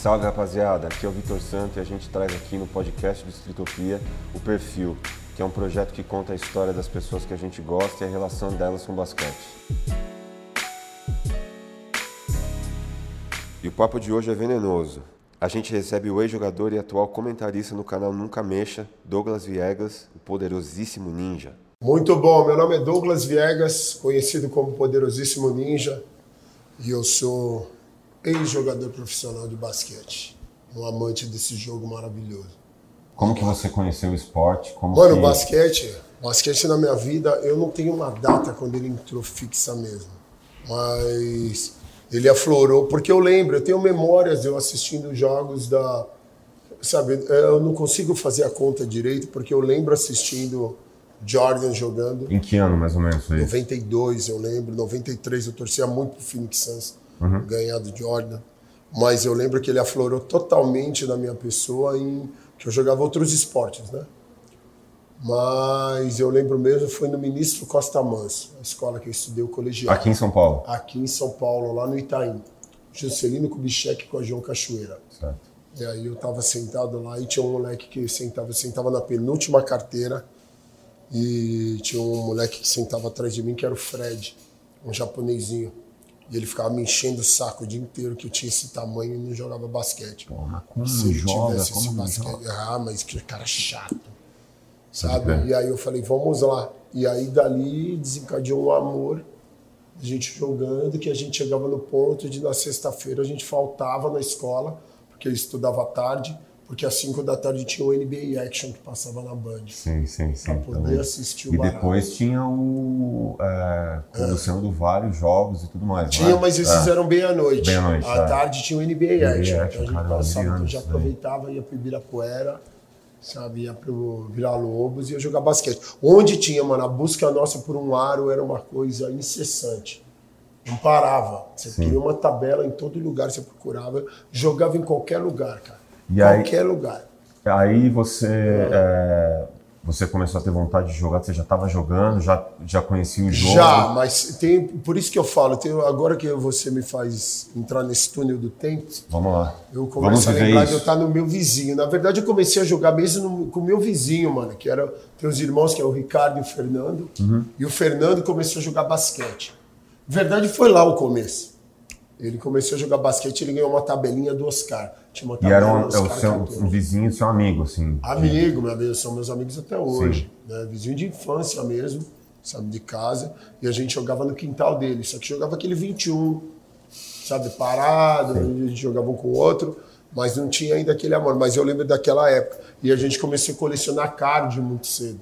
Salve rapaziada, aqui é o Vitor Santo e a gente traz aqui no podcast do Estritopia o Perfil, que é um projeto que conta a história das pessoas que a gente gosta e a relação delas com o basquete. E o papo de hoje é venenoso. A gente recebe o ex-jogador e atual comentarista no canal Nunca Mexa, Douglas Viegas, o poderosíssimo ninja. Muito bom, meu nome é Douglas Viegas, conhecido como Poderosíssimo Ninja, e eu sou ex-jogador profissional de basquete, um amante desse jogo maravilhoso. Como que você conheceu o esporte? Como Mano, que... basquete, basquete na minha vida, eu não tenho uma data quando ele entrou fixa mesmo, mas ele aflorou, porque eu lembro, eu tenho memórias de eu assistindo jogos da, sabe, eu não consigo fazer a conta direito, porque eu lembro assistindo Jordan jogando. Em que ano mais ou menos foi? 92, eu lembro. 93, eu torcia muito pro Phoenix Suns Uhum. ganhar do Jordan. Mas eu lembro que ele aflorou totalmente na minha pessoa em que eu jogava outros esportes, né? Mas eu lembro mesmo foi no Ministro Costa Manso, a escola que eu estudei o colegial. Aqui em São Paulo. Aqui em São Paulo, lá no Itaim. Juscelino Kubitschek com a João Cachoeira. Certo. E aí eu tava sentado lá e tinha um moleque que sentava, sentava na penúltima carteira e tinha um moleque que sentava atrás de mim que era o Fred, um japonesinho. E ele ficava me enchendo o saco o dia inteiro que eu tinha esse tamanho e não jogava basquete. Porra, como Se eu joga, tivesse como esse basquete. joga? Ah, mas que cara chato. Sabe? E aí eu falei, vamos lá. E aí dali desencadeou um amor, a gente jogando, que a gente chegava no ponto de na sexta-feira a gente faltava na escola, porque eu estudava tarde, porque às 5 da tarde tinha o NBA Action que passava na Band. Sim, sim, sim. Pra poder também. assistir o E barato. depois tinha o. É, com o Luciano do Vale, os jogos e tudo mais. Tinha, né? mas esses É. eram bem à noite. Bem à noite, À é. tarde tinha o NBA Action. Action, então a gente cara, eu passava, então já daí. aproveitava, ia pro Ibirapuera, sabe, ia pro Vila Lobos e ia jogar basquete. Onde tinha, mano, a busca nossa por um aro era uma coisa incessante. Não parava. Você Sim. queria uma tabela em todo lugar, você procurava, jogava em qualquer lugar, cara. E aí- qualquer lugar. Aí você. é, você começou a ter vontade de jogar, você já estava jogando, já, já conhecia o jogo. Já, mas tem, por isso que eu falo, tem, agora que você me faz entrar nesse túnel do tempo, Vamos lá. Eu Vamos começo a viver lembrar isso. de eu estar no meu vizinho. Na verdade, eu comecei a jogar mesmo no- com o meu vizinho, mano, que era tem os irmãos, que é o Ricardo e o Fernando. Uhum. E o Fernando começou a jogar basquete. Na verdade, foi lá o começo. Ele começou a jogar basquete, ele ganhou uma tabelinha do Oscar. Tinha uma E era um, do é o seu, um vizinho, seu amigo, assim. Amigo, meu amigo, são meus amigos até hoje. Né? Vizinho de infância mesmo, sabe, de casa. E a gente jogava no quintal dele. Só que jogava aquele 21, sabe, parado, a gente jogava um com o outro, mas não tinha ainda aquele amor. Mas eu lembro daquela época. E a gente começou a colecionar card muito cedo.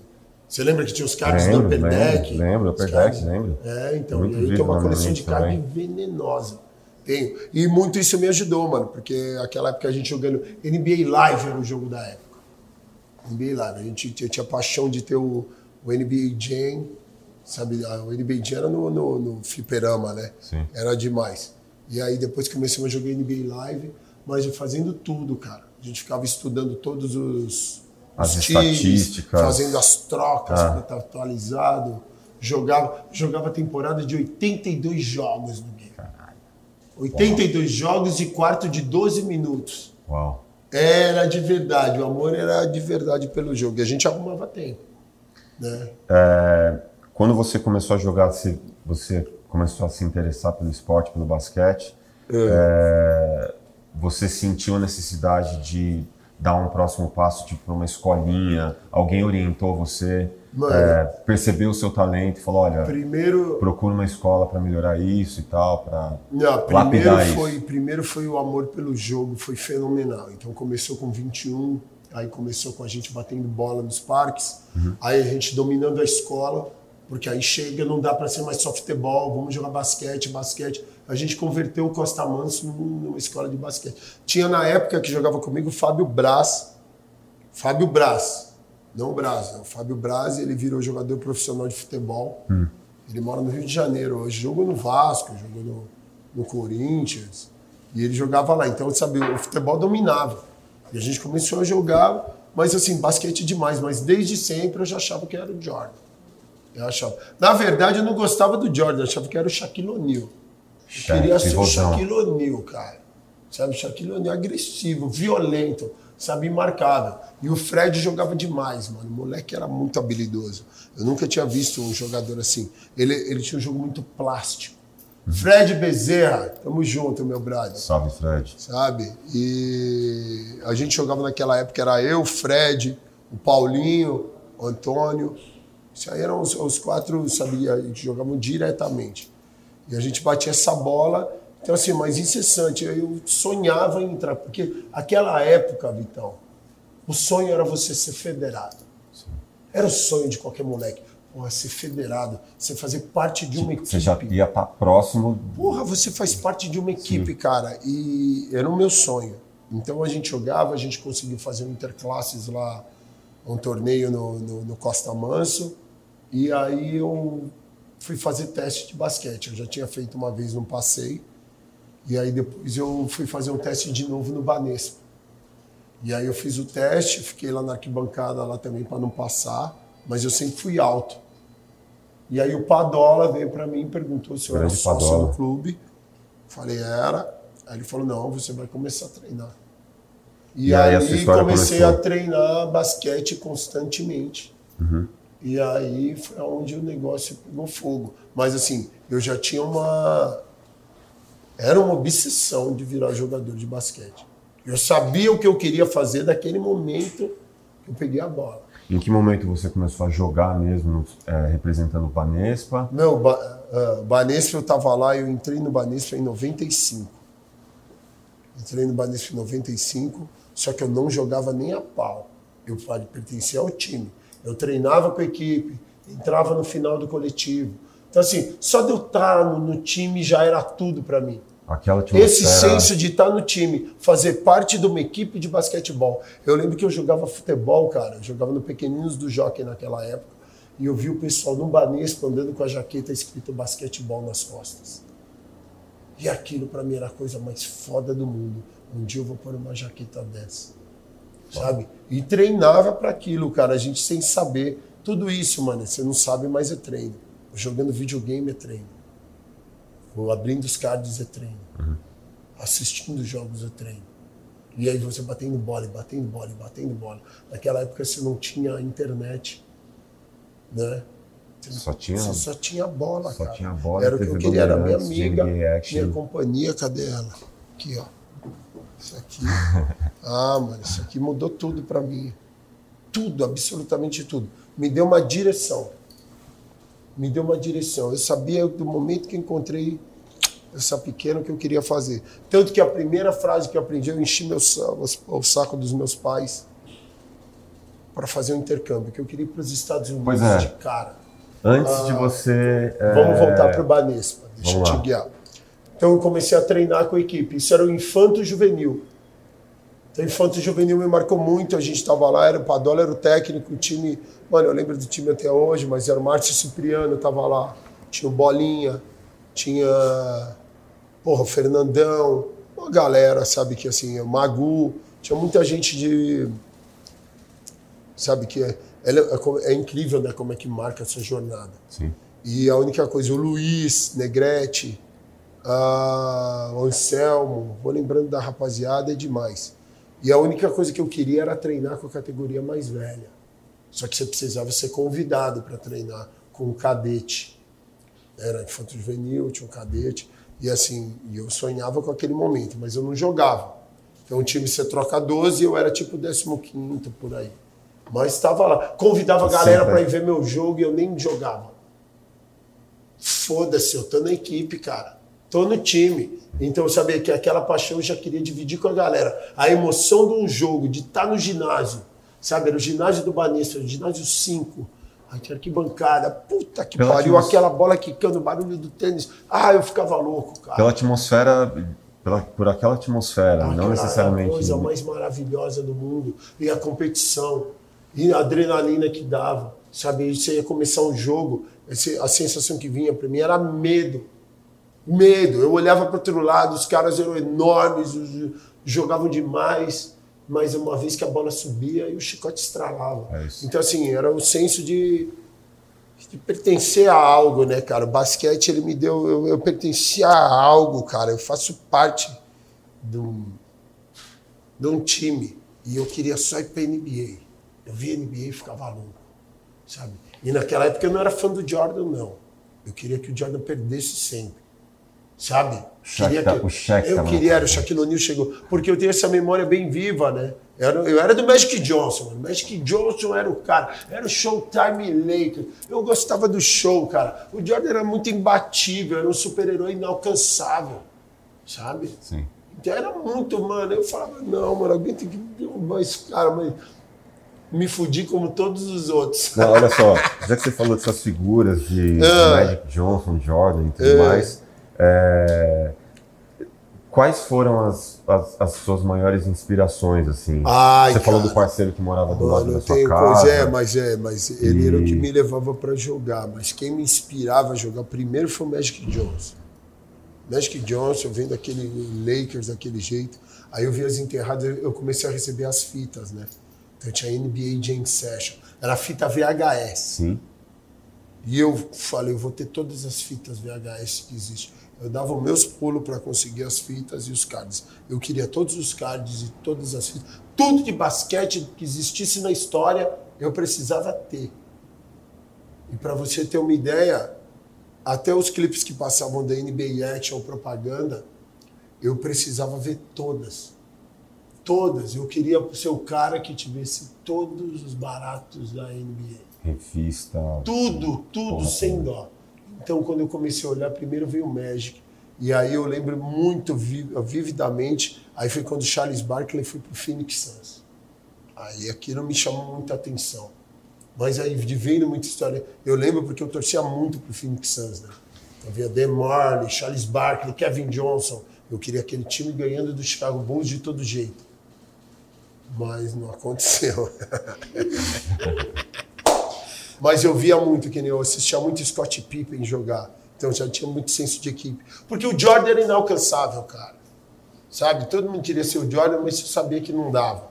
Você lembra que tinha os cards do Lembro, Upper lembro, Deck? lembro, Upper Deck, lembro. É, então. Muito e aí tem uma na coleção de card venenosa. Tenho. E muito isso me ajudou, mano, porque aquela época a gente jogando NBA Live era o jogo da época. NBA Live. A gente tinha, tinha paixão de ter o, o NBA Jam, sabe? O NBA Jam era no, no, no fliperama, né? Sim. Era demais. E aí depois começamos a jogar NBA Live, mas fazendo tudo, cara. A gente ficava estudando todos os, As os times, estatísticas. fazendo as trocas Ah. para estar atualizado. Jogava, jogava temporada de 82 jogos no game. 82 jogos e quarto de 12 minutos. Uau. Era de verdade, o amor era de verdade pelo jogo. E a gente arrumava tempo. Né? É, quando você começou a jogar, você, você começou a se interessar pelo esporte, pelo basquete, é, você sentiu a necessidade de dar um próximo passo, tipo, para uma escolinha? Alguém orientou você? É, percebeu o seu talento e falou, olha, Primeiro, procura uma escola para melhorar isso e tal, para lapidar foi, isso. primeiro foi o amor pelo jogo, foi fenomenal. Então começou com 21, aí começou com a gente batendo bola nos parques, Uhum. aí a gente dominando a escola, porque aí chega, não dá para ser mais só futebol, vamos jogar basquete, basquete. A gente converteu o Costa Manso num- numa escola de basquete. Tinha na época que jogava comigo o Fábio Braz, Fábio Braz, não o Braz, né? o Fábio Braz, ele virou jogador profissional de futebol. Ele mora no Rio de Janeiro hoje, jogou no Vasco, jogou no, no Corinthians, e ele jogava lá. Então, sabe, o futebol dominava. E a gente começou a jogar, mas assim, basquete demais, mas desde sempre eu já achava que era o Jordan. Eu achava. Na verdade, eu não gostava do Jordan, eu achava que era o Shaquille O'Neal. Eu queria ser o. Shaquille O'Neal, cara. sabe? Shaquille O'Neal agressivo, violento, sabe? Imarcável. E o Fred jogava demais, mano. O moleque era muito habilidoso. Eu nunca tinha visto um jogador assim. Ele, ele tinha um jogo muito plástico. Fred Bezerra, tamo junto, meu brother. Salve, Fred. Sabe? E a gente jogava naquela época, era eu, Fred, o Paulinho, o Antônio. Isso aí eram os, os quatro, sabia, que jogavam diretamente. E a gente batia essa bola. Então, assim, mas incessante. Eu sonhava em entrar, porque aquela época, Vitão, o sonho era você ser federado. Era o sonho de qualquer moleque. Porra, ser federado, você fazer parte de uma equipe. Você já ia estar próximo. Porra, você faz parte de uma equipe, Sim. cara. E era o meu sonho. Então a gente jogava, a gente conseguiu fazer um interclasses lá, um torneio no, no, no Costa Manso. E aí eu fui fazer teste de basquete. Eu já tinha feito uma vez num passeio. E aí depois eu fui fazer um teste de novo no Banespa. E aí eu fiz o teste, fiquei lá na arquibancada lá também para não passar, mas eu sempre fui alto. E aí o Padola veio para mim e perguntou se eu era sócio Padola. do clube. Falei, era. Aí ele falou, não, você vai começar a treinar. E, e aí, aí comecei começou. a treinar basquete constantemente. Uhum. E aí foi onde o negócio pegou fogo. Mas assim, eu já tinha uma. Era uma obsessão de virar jogador de basquete. Eu sabia o que eu queria fazer daquele momento que eu peguei a bola. Em que momento você começou a jogar mesmo, é, representando o Banespa? Não, ba uh, Banespa eu estava lá, eu entrei no Banespa em 95. Entrei no Banespa em 95, só que eu não jogava nem a pau. Eu pertencia ao time. Eu treinava com a equipe, entrava no final do coletivo. Então, assim, só de eu estar no, no time já era tudo para mim. Esse senso de estar no time, fazer parte de uma equipe de basquetebol. Eu lembro que eu jogava futebol, cara. Eu jogava no Pequeninos do Jockey naquela época. E eu vi o pessoal no Banespa andando com a jaqueta escrito basquetebol nas costas. E aquilo para mim era a coisa mais foda do mundo. Um dia eu vou pôr uma jaqueta dessa. Sabe? E treinava para aquilo, cara. A gente sem saber. Tudo isso, mano, você não sabe, mas é treino. Jogando videogame é treino. Ou abrindo os cards é treino. Uhum. Assistindo jogos é treino. E aí você batendo bola, batendo bola, batendo bola. Naquela época você não tinha internet, né? só tinha, você só tinha bola, só cara. tinha bola. Era o que eu queria, era minha amiga, minha companhia, cadê ela? Aqui, ó. Isso aqui. Ah, mano, isso aqui mudou tudo para mim. Tudo, absolutamente tudo. Me deu uma direção me deu uma direção. Eu sabia do momento que encontrei essa pequena que eu queria fazer. Tanto que a primeira frase que eu aprendi, eu enchi meu, o saco dos meus pais para fazer um intercâmbio, que eu queria ir para os Estados Unidos é. de cara. Antes ah, de você. Vamos é... voltar para o Banespa, deixa vamos eu te guiar. Então eu comecei a treinar com a equipe. Isso era o infanto juvenil. Então, Infanto Juvenil me marcou muito, a gente estava lá, era o Padola era o técnico, o time, mano, eu lembro do time até hoje, mas era o Márcio Cipriano, estava lá, tinha o Bolinha, tinha, porra, o Fernandão, uma galera, sabe, que assim, o Magu, tinha muita gente de, sabe, que é, é, é, é incrível, né, como é que marca essa jornada. Sim. E a única coisa, o Luiz, Negrete, a, o Anselmo, vou lembrando da rapaziada, é demais. E a única coisa que eu queria era treinar com a categoria mais velha. Só que você precisava ser convidado para treinar com um cadete. Era infanto juvenil, tinha um cadete. E assim, eu sonhava com aquele momento, mas eu não jogava. Então o time você troca 12 e eu era tipo 15 por aí. Mas estava lá. Convidava a galera para ir ver meu jogo e eu nem jogava. Foda-se, eu tô na equipe, cara. Tô no time. Então eu sabia que aquela paixão eu já queria dividir com a galera. A emoção de um jogo, de estar no ginásio, sabe? Era o ginásio do Banespa, o ginásio 5. Aquela arquibancada, puta que Pela pariu, atmos... aquela bola quicando, o barulho do tênis. Ah, eu ficava louco, cara. Pela atmosfera, pela, por aquela atmosfera, aquela não necessariamente. a coisa mais maravilhosa do mundo. E a competição, e a adrenalina que dava, sabe? Você ia começar um jogo, a sensação que vinha para mim era medo medo. Eu olhava para outro lado, os caras eram enormes, jogavam demais, mas uma vez que a bola subia, e o chicote estralava. É então, assim, era o senso de, de, pertencer a algo, né, cara? O basquete, ele me deu. Eu, eu pertencia a algo, cara. Eu faço parte de um, de um time e eu queria só ir para NBA. Eu via NBA e ficava louco, sabe? E naquela época eu não era fã do Jordan, não. Eu queria que o Jordan perdesse sempre, sabe? Queria tá- que, o Shaq eu tava queria, era o Shaquille O'Neal chegou, porque eu tenho essa memória bem viva, né? Eu era, eu era do Magic Johnson, mano. Magic Johnson era o cara, era o Showtime Lakers. Eu gostava do show, cara. O Jordan era muito imbatível, era um super-herói inalcançável, sabe? Sim. Então era muito, mano. Eu falava, não, mano, alguém tem que derrubar esse cara, mas me fudi como todos os outros. Não, olha só, já que você falou dessas figuras de Ah. Magic Johnson, Jordan e tudo É. mais, é, quais foram as, as, as suas maiores inspirações, assim? Ai, você falou cara. do parceiro que morava do lado Mano, da eu sua tenho casa. coisa, é, mas é, mas ele era o que me levava pra jogar. Mas quem me inspirava a jogar primeiro foi o Magic Johnson. Magic Johnson, vendo aquele Lakers daquele jeito. Aí eu vi as enterradas, eu comecei a receber as fitas, né? Então tinha NBA Jam Session. Era fita VHS. Sim. E eu falei, eu vou ter todas as fitas VHS que existem. Eu dava os meus pulos para conseguir as fitas e os cards. Eu queria todos os cards e todas as fitas. Tudo de basquete que existisse na história, eu precisava ter. E para você ter uma ideia, até os clipes que passavam da NBA Action propaganda, eu precisava ver todas. Todas. Eu queria ser o cara que tivesse todos os baratos da NBA. Revista. Tudo, tudo Porra, sem dó. Então, quando eu comecei a olhar, primeiro veio o Magic. E aí eu lembro muito vi- vividamente, aí foi quando o Charles Barkley foi pro Phoenix Suns. Aí aquilo me chamou muita atenção. Mas aí, vendo muita história, eu lembro porque eu torcia muito pro Phoenix Suns, né? Então, via Dan Marley, Charles Barkley, Kevin Johnson. Eu queria aquele time ganhando do Chicago Bulls de todo jeito. Mas não aconteceu. Mas eu via muito, que nem eu assistia muito Scott Pippen jogar. Então já tinha muito senso de equipe. Porque o Jordan era inalcançável, cara. Sabe? Todo mundo queria ser o Jordan, mas eu sabia que não dava.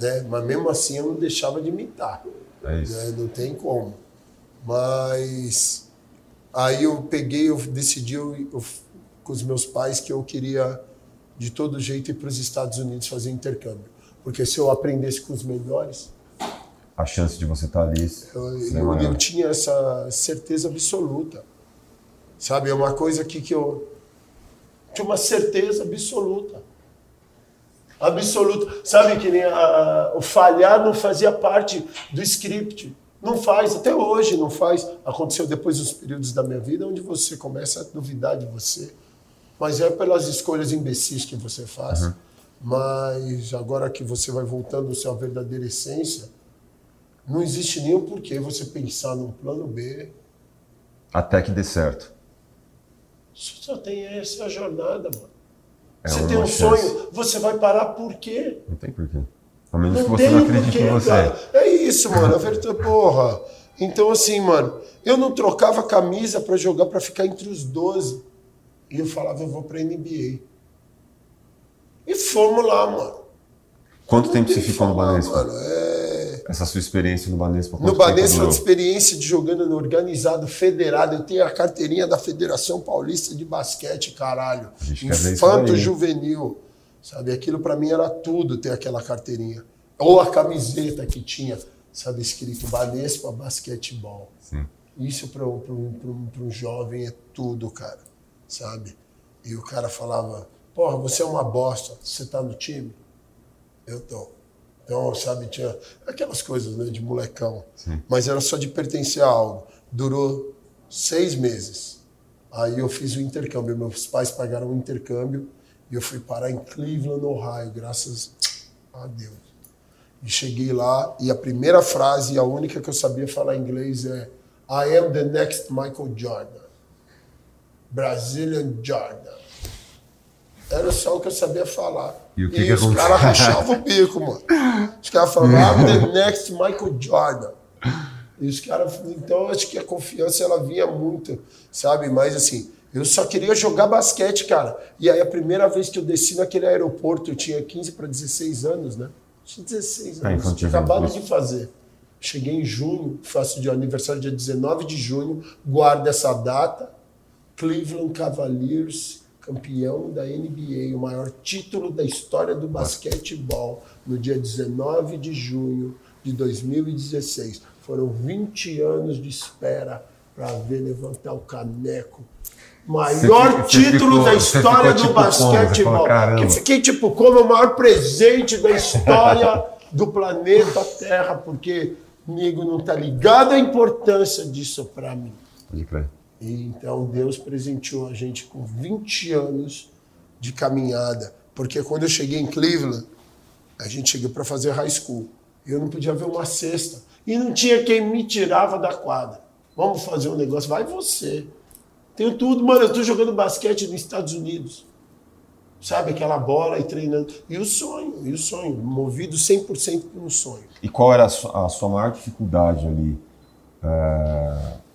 Né? Mas mesmo assim eu não deixava de imitar. É isso. né? Não tem como. Mas aí eu peguei, eu decidi eu, eu- com os meus pais que eu queria de todo jeito ir para os Estados Unidos fazer intercâmbio. Porque se eu aprendesse com os melhores, A chance de você estar ali eu, eu- maior. eu tinha essa certeza absoluta. Sabe? É uma coisa que, que eu tinha uma certeza absoluta. Absoluta. Sabe que nem a- o falhar não fazia parte do script. Não faz, até hoje não faz. Aconteceu depois dos períodos da minha vida onde você começa a duvidar de você. Mas é pelas escolhas imbecis que você faz. Mas agora que você vai voltando à sua verdadeira essência, não existe nenhum porquê você pensar num plano B. Até que dê certo. Só tem essa jornada, mano. É você tem um chance. sonho, você vai parar por quê? Não tem porquê. A menos que Não você tem não acredite porquê, em você. cara. É isso, mano. A verdade, porra. Então, assim, mano, eu não trocava camisa pra jogar pra ficar entre os 12. E eu falava, eu vou pra NBA. E fomos lá, mano. Quanto tempo Não você tem ficou no Banespa? Mano, é... Essa sua experiência no Banespa? No Banespa, de experiência de jogando no organizado, federado. Eu tenho a carteirinha da Federação Paulista de Basquete, caralho. A Infanto juvenil. Sabe, aquilo pra mim era tudo ter aquela carteirinha. Ou a camiseta que tinha, sabe, escrito Banespa Basquetebol. Sim. Isso para um, um- um- um jovem é tudo, cara. Sabe? E o cara falava: Porra, você é uma bosta, você tá no time? Eu tô. Então, sabe, tinha aquelas coisas né, de molecão. Mas era só de pertencer a algo. Durou seis meses. Aí eu fiz o intercâmbio. Meus pais pagaram o intercâmbio e eu fui parar em Cleveland, Ohio, graças a Deus. E cheguei lá e a primeira frase, a única que eu sabia falar em inglês é I am the next Michael Jordan. Brazilian Jordan. Era só o que eu sabia falar. E o que aí que os aconteceu? caras rachavam o bico, mano. Os caras falavam, I'm the next Michael Jordan. E os caras, então acho que a confiança ela vinha muito, sabe? Mas assim, eu só queria jogar basquete, cara. E aí a primeira vez que eu desci naquele aeroporto, eu tinha 15 para 16 anos, né? Tinha 16 É, anos, tinha acabado de fazer. Cheguei em junho, faço de aniversário dia 19 de junho, guardo essa data. Cleveland Cavaliers, campeão da NBA, o maior título da história do basquetebol, no dia 19 de junho de 2016. Foram 20 anos de espera para ver levantar o caneco. Maior você título ficou, da história do tipo basquetebol. Como, fiquei tipo como o maior presente da história do planeta Terra, porque amigo não está ligado à importância disso para mim. Pode crer. E então Deus presenteou a gente com 20 anos de caminhada, porque quando eu cheguei em Cleveland, a gente chegou para fazer high school. Eu não podia ver uma cesta e não tinha quem me tirava da quadra. Vamos fazer um negócio, vai você. Tenho tudo, mano, eu tô jogando basquete nos Estados Unidos. Sabe, aquela bola e treinando. E o sonho, e o sonho, movido 100% pelo sonho. E qual era a sua, a sua maior dificuldade ali? É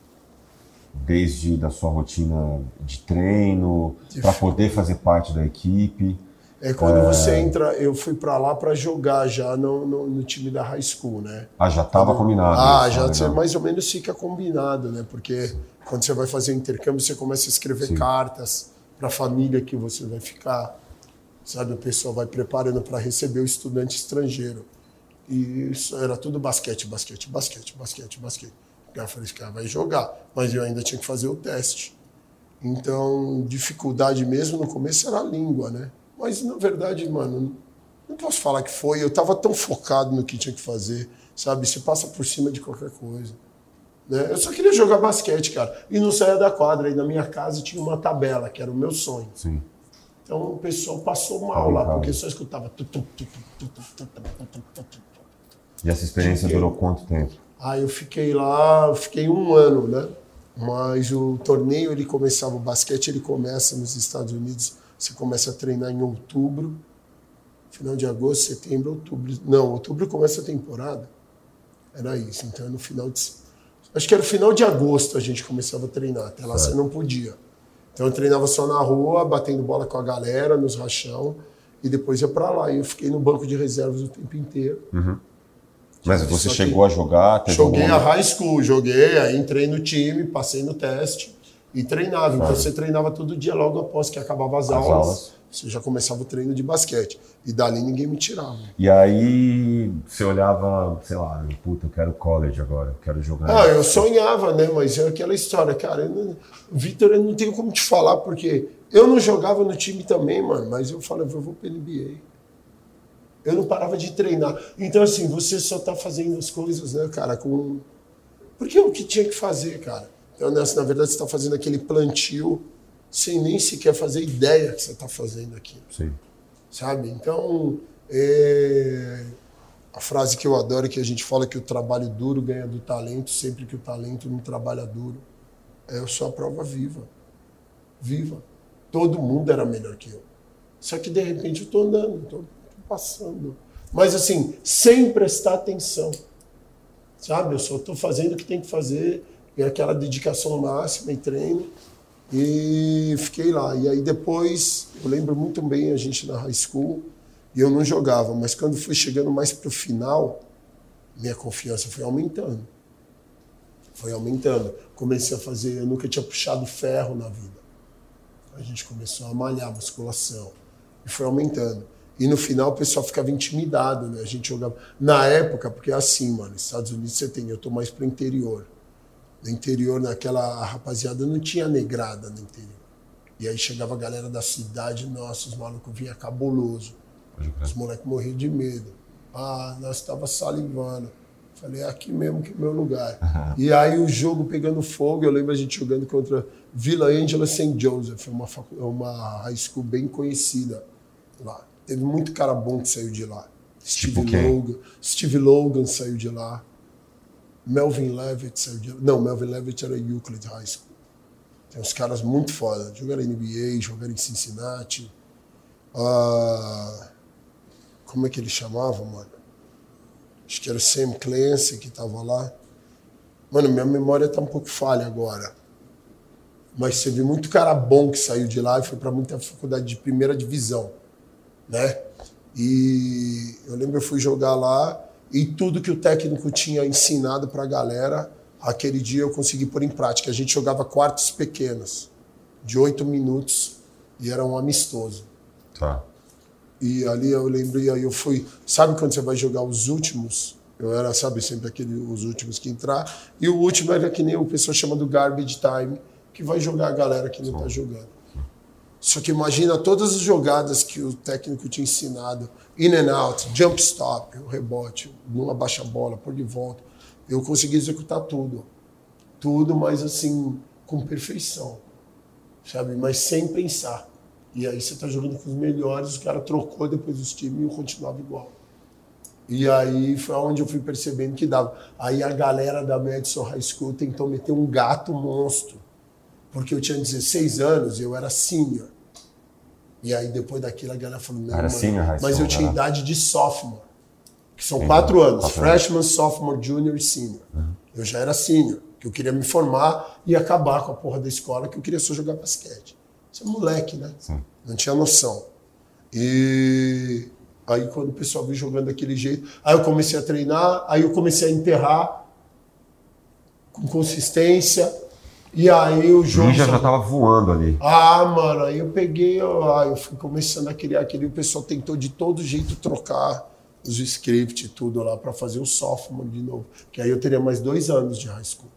desde da sua rotina de treino para poder fazer parte da equipe. É quando é... você entra, eu fui para lá para jogar já no, no, no, time da high school, né? Ah, já estava combinado. Ah, isso, já você mais ou menos fica combinado, né? Porque quando você vai fazer intercâmbio, você começa a escrever Sim. cartas para a família que você vai ficar, sabe? O pessoal vai preparando para receber o estudante estrangeiro. E isso era tudo basquete, basquete, basquete, basquete, basquete. Eu falei, esse cara vai jogar, mas eu ainda tinha que fazer o teste. Então, dificuldade mesmo no começo era a língua, né? Mas, na verdade, mano, não posso falar que foi. Eu estava tão focado no que tinha que fazer, sabe? Se passa por cima de qualquer coisa. Né? Eu só queria jogar basquete, cara. E não saía da quadra. E na minha casa tinha uma tabela, que era o meu sonho. Sim. Então o pessoal passou mal lá, porque só escutava. E essa experiência durou quanto tempo? Aí eu fiquei lá, fiquei um ano, né? Mas o torneio ele começava, o basquete ele começa nos Estados Unidos, você começa a treinar em outubro, final de agosto, setembro, outubro. Não, outubro começa a temporada. Era isso. Então no final de acho que era final de agosto a gente começava a treinar. Até lá você não podia. Então eu treinava só na rua, batendo bola com a galera nos rachão e depois ia para lá. E eu fiquei no banco de reservas o tempo inteiro. Uhum. Mas você chegou a jogar? Joguei a high school, joguei, aí entrei no time, passei no teste e treinava. Então você treinava todo dia logo após que acabava as, as aulas, aulas. Você já começava o treino de basquete. E dali ninguém me tirava. E aí você olhava, sei lá, puta, eu quero college agora, eu quero jogar. Ah, eu sonhava, né? Mas é aquela história, cara. Não... Vitor, eu não tenho como te falar, porque eu não jogava no time também, mano. Mas eu falei, eu vou pra NBA. Eu não parava de treinar. Então, assim, você só tá fazendo as coisas, né, cara, com. Porque é o que tinha que fazer, cara. Então, nessa, na verdade, você está fazendo aquele plantio sem nem sequer fazer ideia que você está fazendo aqui. Sim. Sabe? Então, é... a frase que eu adoro é que a gente fala que o trabalho duro ganha do talento, sempre que o talento não trabalha duro. É, eu sou a prova viva. Viva. Todo mundo era melhor que eu. Só que, de repente, eu estou andando, estou passando. Mas assim, sem prestar atenção. Sabe? Eu só estou fazendo o que tem que fazer, e aquela dedicação máxima e treino. E fiquei lá. E aí depois, eu lembro muito bem a gente na high school, e eu não jogava, mas quando fui chegando mais para o final, minha confiança foi aumentando. Foi aumentando. Comecei a fazer, eu nunca tinha puxado ferro na vida. A gente começou a malhar musculação. E foi aumentando. E no final o pessoal ficava intimidado, né? A gente jogava. Na época, porque é assim, mano, nos Estados Unidos você tem, eu tô mais pro interior. No interior, naquela rapaziada, não tinha negrada no interior. E aí chegava a galera da cidade, nossa, os malucos vinham cabuloso. Os moleques morriam de medo. Ah, nós estava salivando. Falei, é aqui mesmo que é o meu lugar. Uhum. E aí o jogo pegando fogo, eu lembro a gente jogando contra Vila Angela St. Joseph, uma, uma high school bem conhecida lá. Teve muito cara bom que saiu de lá. Steve tipo Logan. Steve Logan saiu de lá. Melvin Levitt saiu de lá. Não, Melvin Levitt era Euclid High School. Tem uns caras muito foda. Jogaram NBA, jogaram em Cincinnati. Ah, como é que ele chamava, mano? Acho que era Sam Clancy que tava lá. Mano, minha memória tá um pouco falha agora. Mas teve muito cara bom que saiu de lá e foi para muita faculdade de primeira divisão né? E eu lembro eu fui jogar lá e tudo que o técnico tinha ensinado para a galera, aquele dia eu consegui pôr em prática. A gente jogava quartos pequenos, de oito minutos, E era um amistoso. Tá. E ali eu lembrei, aí eu fui. Sabe quando você vai jogar os últimos? Eu era, sabe, sempre aquele, os últimos que entrar. E o último era que nem o pessoal chama do garbage time, que vai jogar a galera que não está jogando. Só que imagina todas as jogadas que o técnico tinha ensinado: in and out, jump stop, o rebote, numa baixa bola, por de volta. Eu consegui executar tudo. Tudo, mas assim, com perfeição. Sabe? Mas sem pensar. E aí você está jogando com os melhores, o cara trocou depois os times e eu continuava igual. E aí foi onde eu fui percebendo que dava. Aí a galera da Madison High School tentou meter um gato monstro. Porque eu tinha 16 anos e eu era senior. E aí depois daquilo a galera falou, não, Era mano, senior mas eu tinha era? idade de sophomore. Que são Entendi. quatro anos. Quatro anos. freshman, sophomore, junior e senior. Uhum. Eu já era senior. Que eu queria me formar e acabar com a porra da escola, que eu queria só jogar basquete. Você é moleque, né? Sim. Não tinha noção. E aí quando o pessoal viu jogando daquele jeito, aí eu comecei a treinar, aí eu comecei a enterrar com consistência. E aí o jogo. Ninja já tava voando ali. Ah, mano, aí eu peguei, ó, aí eu fui começando a criar aquele, o pessoal tentou de todo jeito trocar os scripts e tudo lá para fazer o sophomore de novo, que aí eu teria mais dois anos de high school.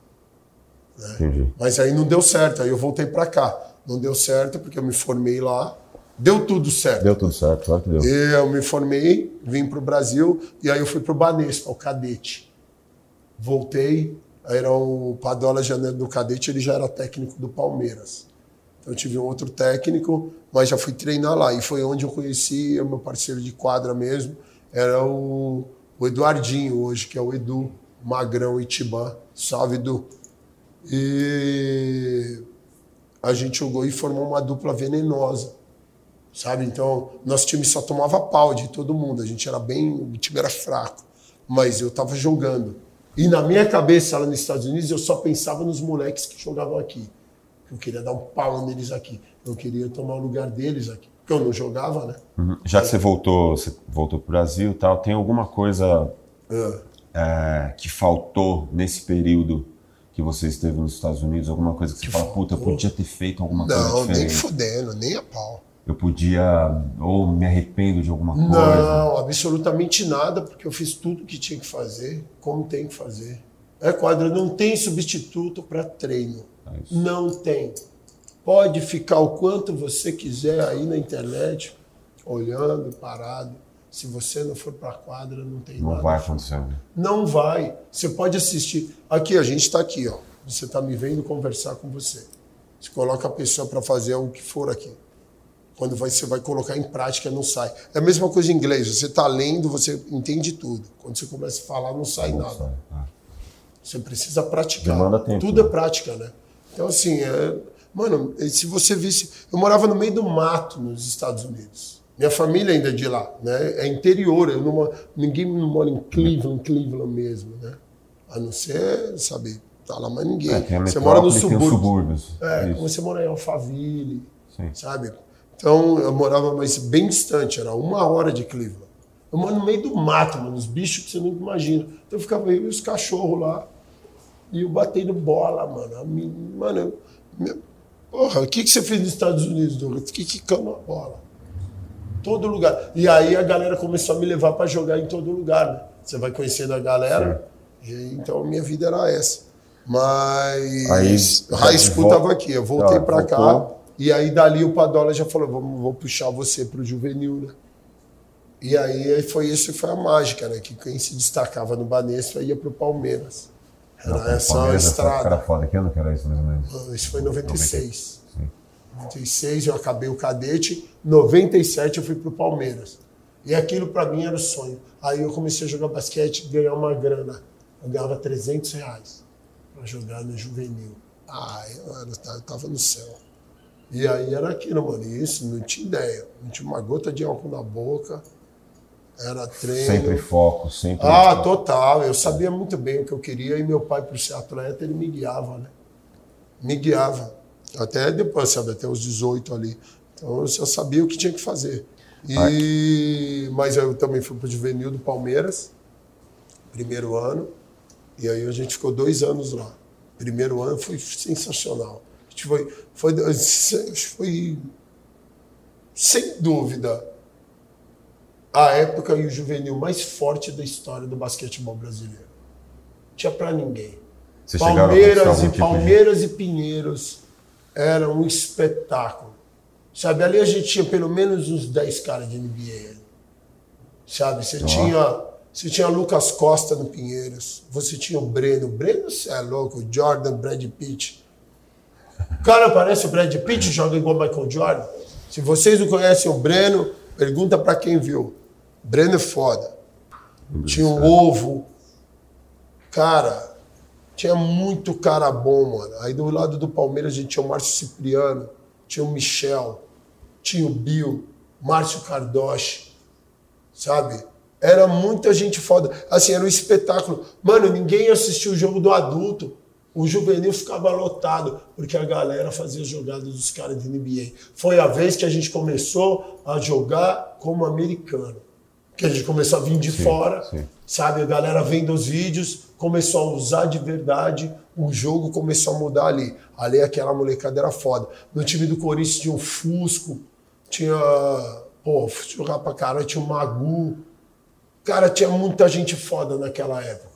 Entendi. Mas aí não deu certo, aí eu voltei para cá. Não deu certo porque eu me formei lá, deu tudo certo. Deu tudo certo, claro que deu. Eu me formei, vim para o Brasil e aí eu fui para o Banespa, o cadete. Voltei, era o Padola Janeiro do cadete, ele já era técnico do Palmeiras. Então eu tive um outro técnico, mas já fui treinar lá. E foi onde eu conheci o meu parceiro de quadra mesmo, era o, o Eduardinho hoje, que é o Edu, Magrão Itibã. Salve, Edu. E a gente jogou e formou uma dupla venenosa sabe? Então, nosso time só tomava pau de todo mundo. A gente era bem, o time era fraco, mas eu tava jogando. E na minha cabeça lá nos Estados Unidos, eu só pensava nos moleques que jogavam aqui. Eu queria dar um pau neles aqui. Eu queria tomar o lugar deles aqui. Porque eu não jogava, né? Uhum. Já que você voltou, você voltou pro Brasil e tal, tem alguma coisa É. é, que faltou nesse período que você esteve nos Estados Unidos? Alguma coisa que você Que fala, puta, eu podia ter feito alguma coisa Não, nem diferente? fudendo, nem a pau. Eu podia, ou me arrependo de alguma coisa? Não, absolutamente nada, porque eu fiz tudo que tinha que fazer, como tem que fazer. É quadra, não tem substituto para treino. É. Não tem. Pode ficar o quanto você quiser aí na internet, olhando, parado. Se você não for para a quadra, não tem Não nada. vai acontecer. né? Não vai. Você pode assistir. Aqui, a gente está aqui, ó. Você está me vendo conversar com você. Você coloca a pessoa para fazer o que for aqui. Quando você vai colocar em prática, não sai. É a mesma coisa em inglês. Você está lendo, você entende tudo. Quando você começa a falar, não sai Não nada. sai. Ah. Você precisa praticar. Demanda tempo, Tudo né? é prática, né? Então, assim, é... mano, se você visse. Eu morava no meio do mato nos Estados Unidos. Minha família ainda é de lá, né? É interior. Eu não... Ninguém mora em Cleveland, Cleveland mesmo, né? A não ser, sabe, tá lá mais ninguém. É, você mora no subúrbio. subúrbios. É, você mora em Alphaville, Sim. sabe? Então, eu morava mais bem distante, era uma hora de Cleveland. Eu moro no meio do mato, mano, os bichos que você nunca imagina. Então, eu ficava eu e os cachorros lá, e eu batendo bola, mano. A Mano, eu, porra, o que, que você fez nos Estados Unidos, Douglas? Que quicando a bola. Todo lugar. E aí a galera começou a me levar para jogar em todo lugar, né? Você vai conhecendo a galera. E, então, minha vida era essa. Mas Aí, o High School tava aqui. Eu voltei Ah, para cá. E aí dali o Padola já falou, vamos, vou puxar você pro juvenil, né? E aí foi isso foi a mágica, né? Que quem se destacava no Banespa ia pro Palmeiras. Não, Era essa Palmeiras, essa época estrada. Era foda. Que ano que era isso, mais ou menos? Isso foi em 96. Sim. 96 eu acabei o cadete, 97 eu fui pro Palmeiras. E aquilo para mim era o sonho. Aí eu comecei a jogar basquete e ganhar uma grana. Eu ganhava 300 reais para jogar no juvenil. Ah, eu, era, eu tava no céu. E aí era aquilo, mano. E Isso, não tinha ideia. Não tinha uma gota de álcool na boca. Era treino. Sempre foco, sempre. Ah, total. Eu sabia muito bem o que eu queria e meu pai, por ser atleta, ele me guiava, né? Me guiava. Até depois, sabe? Até os 18 ali. Então eu só sabia o que tinha que fazer. E... Mas eu também fui pro juvenil do Palmeiras, primeiro ano. E aí a gente ficou dois anos lá. Primeiro ano foi sensacional. Foi, foi, foi sem dúvida, a época e o juvenil mais forte da história do basquetebol brasileiro. Tinha para ninguém. Você Palmeiras e tipo Palmeiras de... e Pinheiros era um espetáculo. Sabe, ali a gente tinha pelo menos uns 10 caras de NBA. Sabe, você oh. tinha você tinha Lucas Costa no Pinheiros, você tinha o Breno. O Breno, você é louco, o Jordan, Brad Pitt. O cara parece o Brad Pitt, joga igual Michael Jordan. Se vocês não conhecem o Breno, pergunta para quem viu. Breno é foda. Tinha o Ovo. Cara, tinha muito cara bom, mano. Aí do lado do Palmeiras a gente tinha o Márcio Cipriano, tinha o Michel, tinha o Bill, Márcio Cardoche, sabe? Era muita gente foda. Assim, era um espetáculo. Mano, ninguém assistiu o jogo do adulto. O juvenil ficava lotado, porque a galera fazia jogadas dos caras de NBA. Foi a vez que a gente começou a jogar como americano. Que a gente começou a vir de sim, fora, sim. sabe? A galera vendo os vídeos, começou a usar de verdade, o jogo começou a mudar ali. Ali aquela molecada era foda. No time do Corinthians tinha o Fusco, tinha. Pô, jogar pra caralho, tinha o Magu, Cara, tinha muita gente foda naquela época,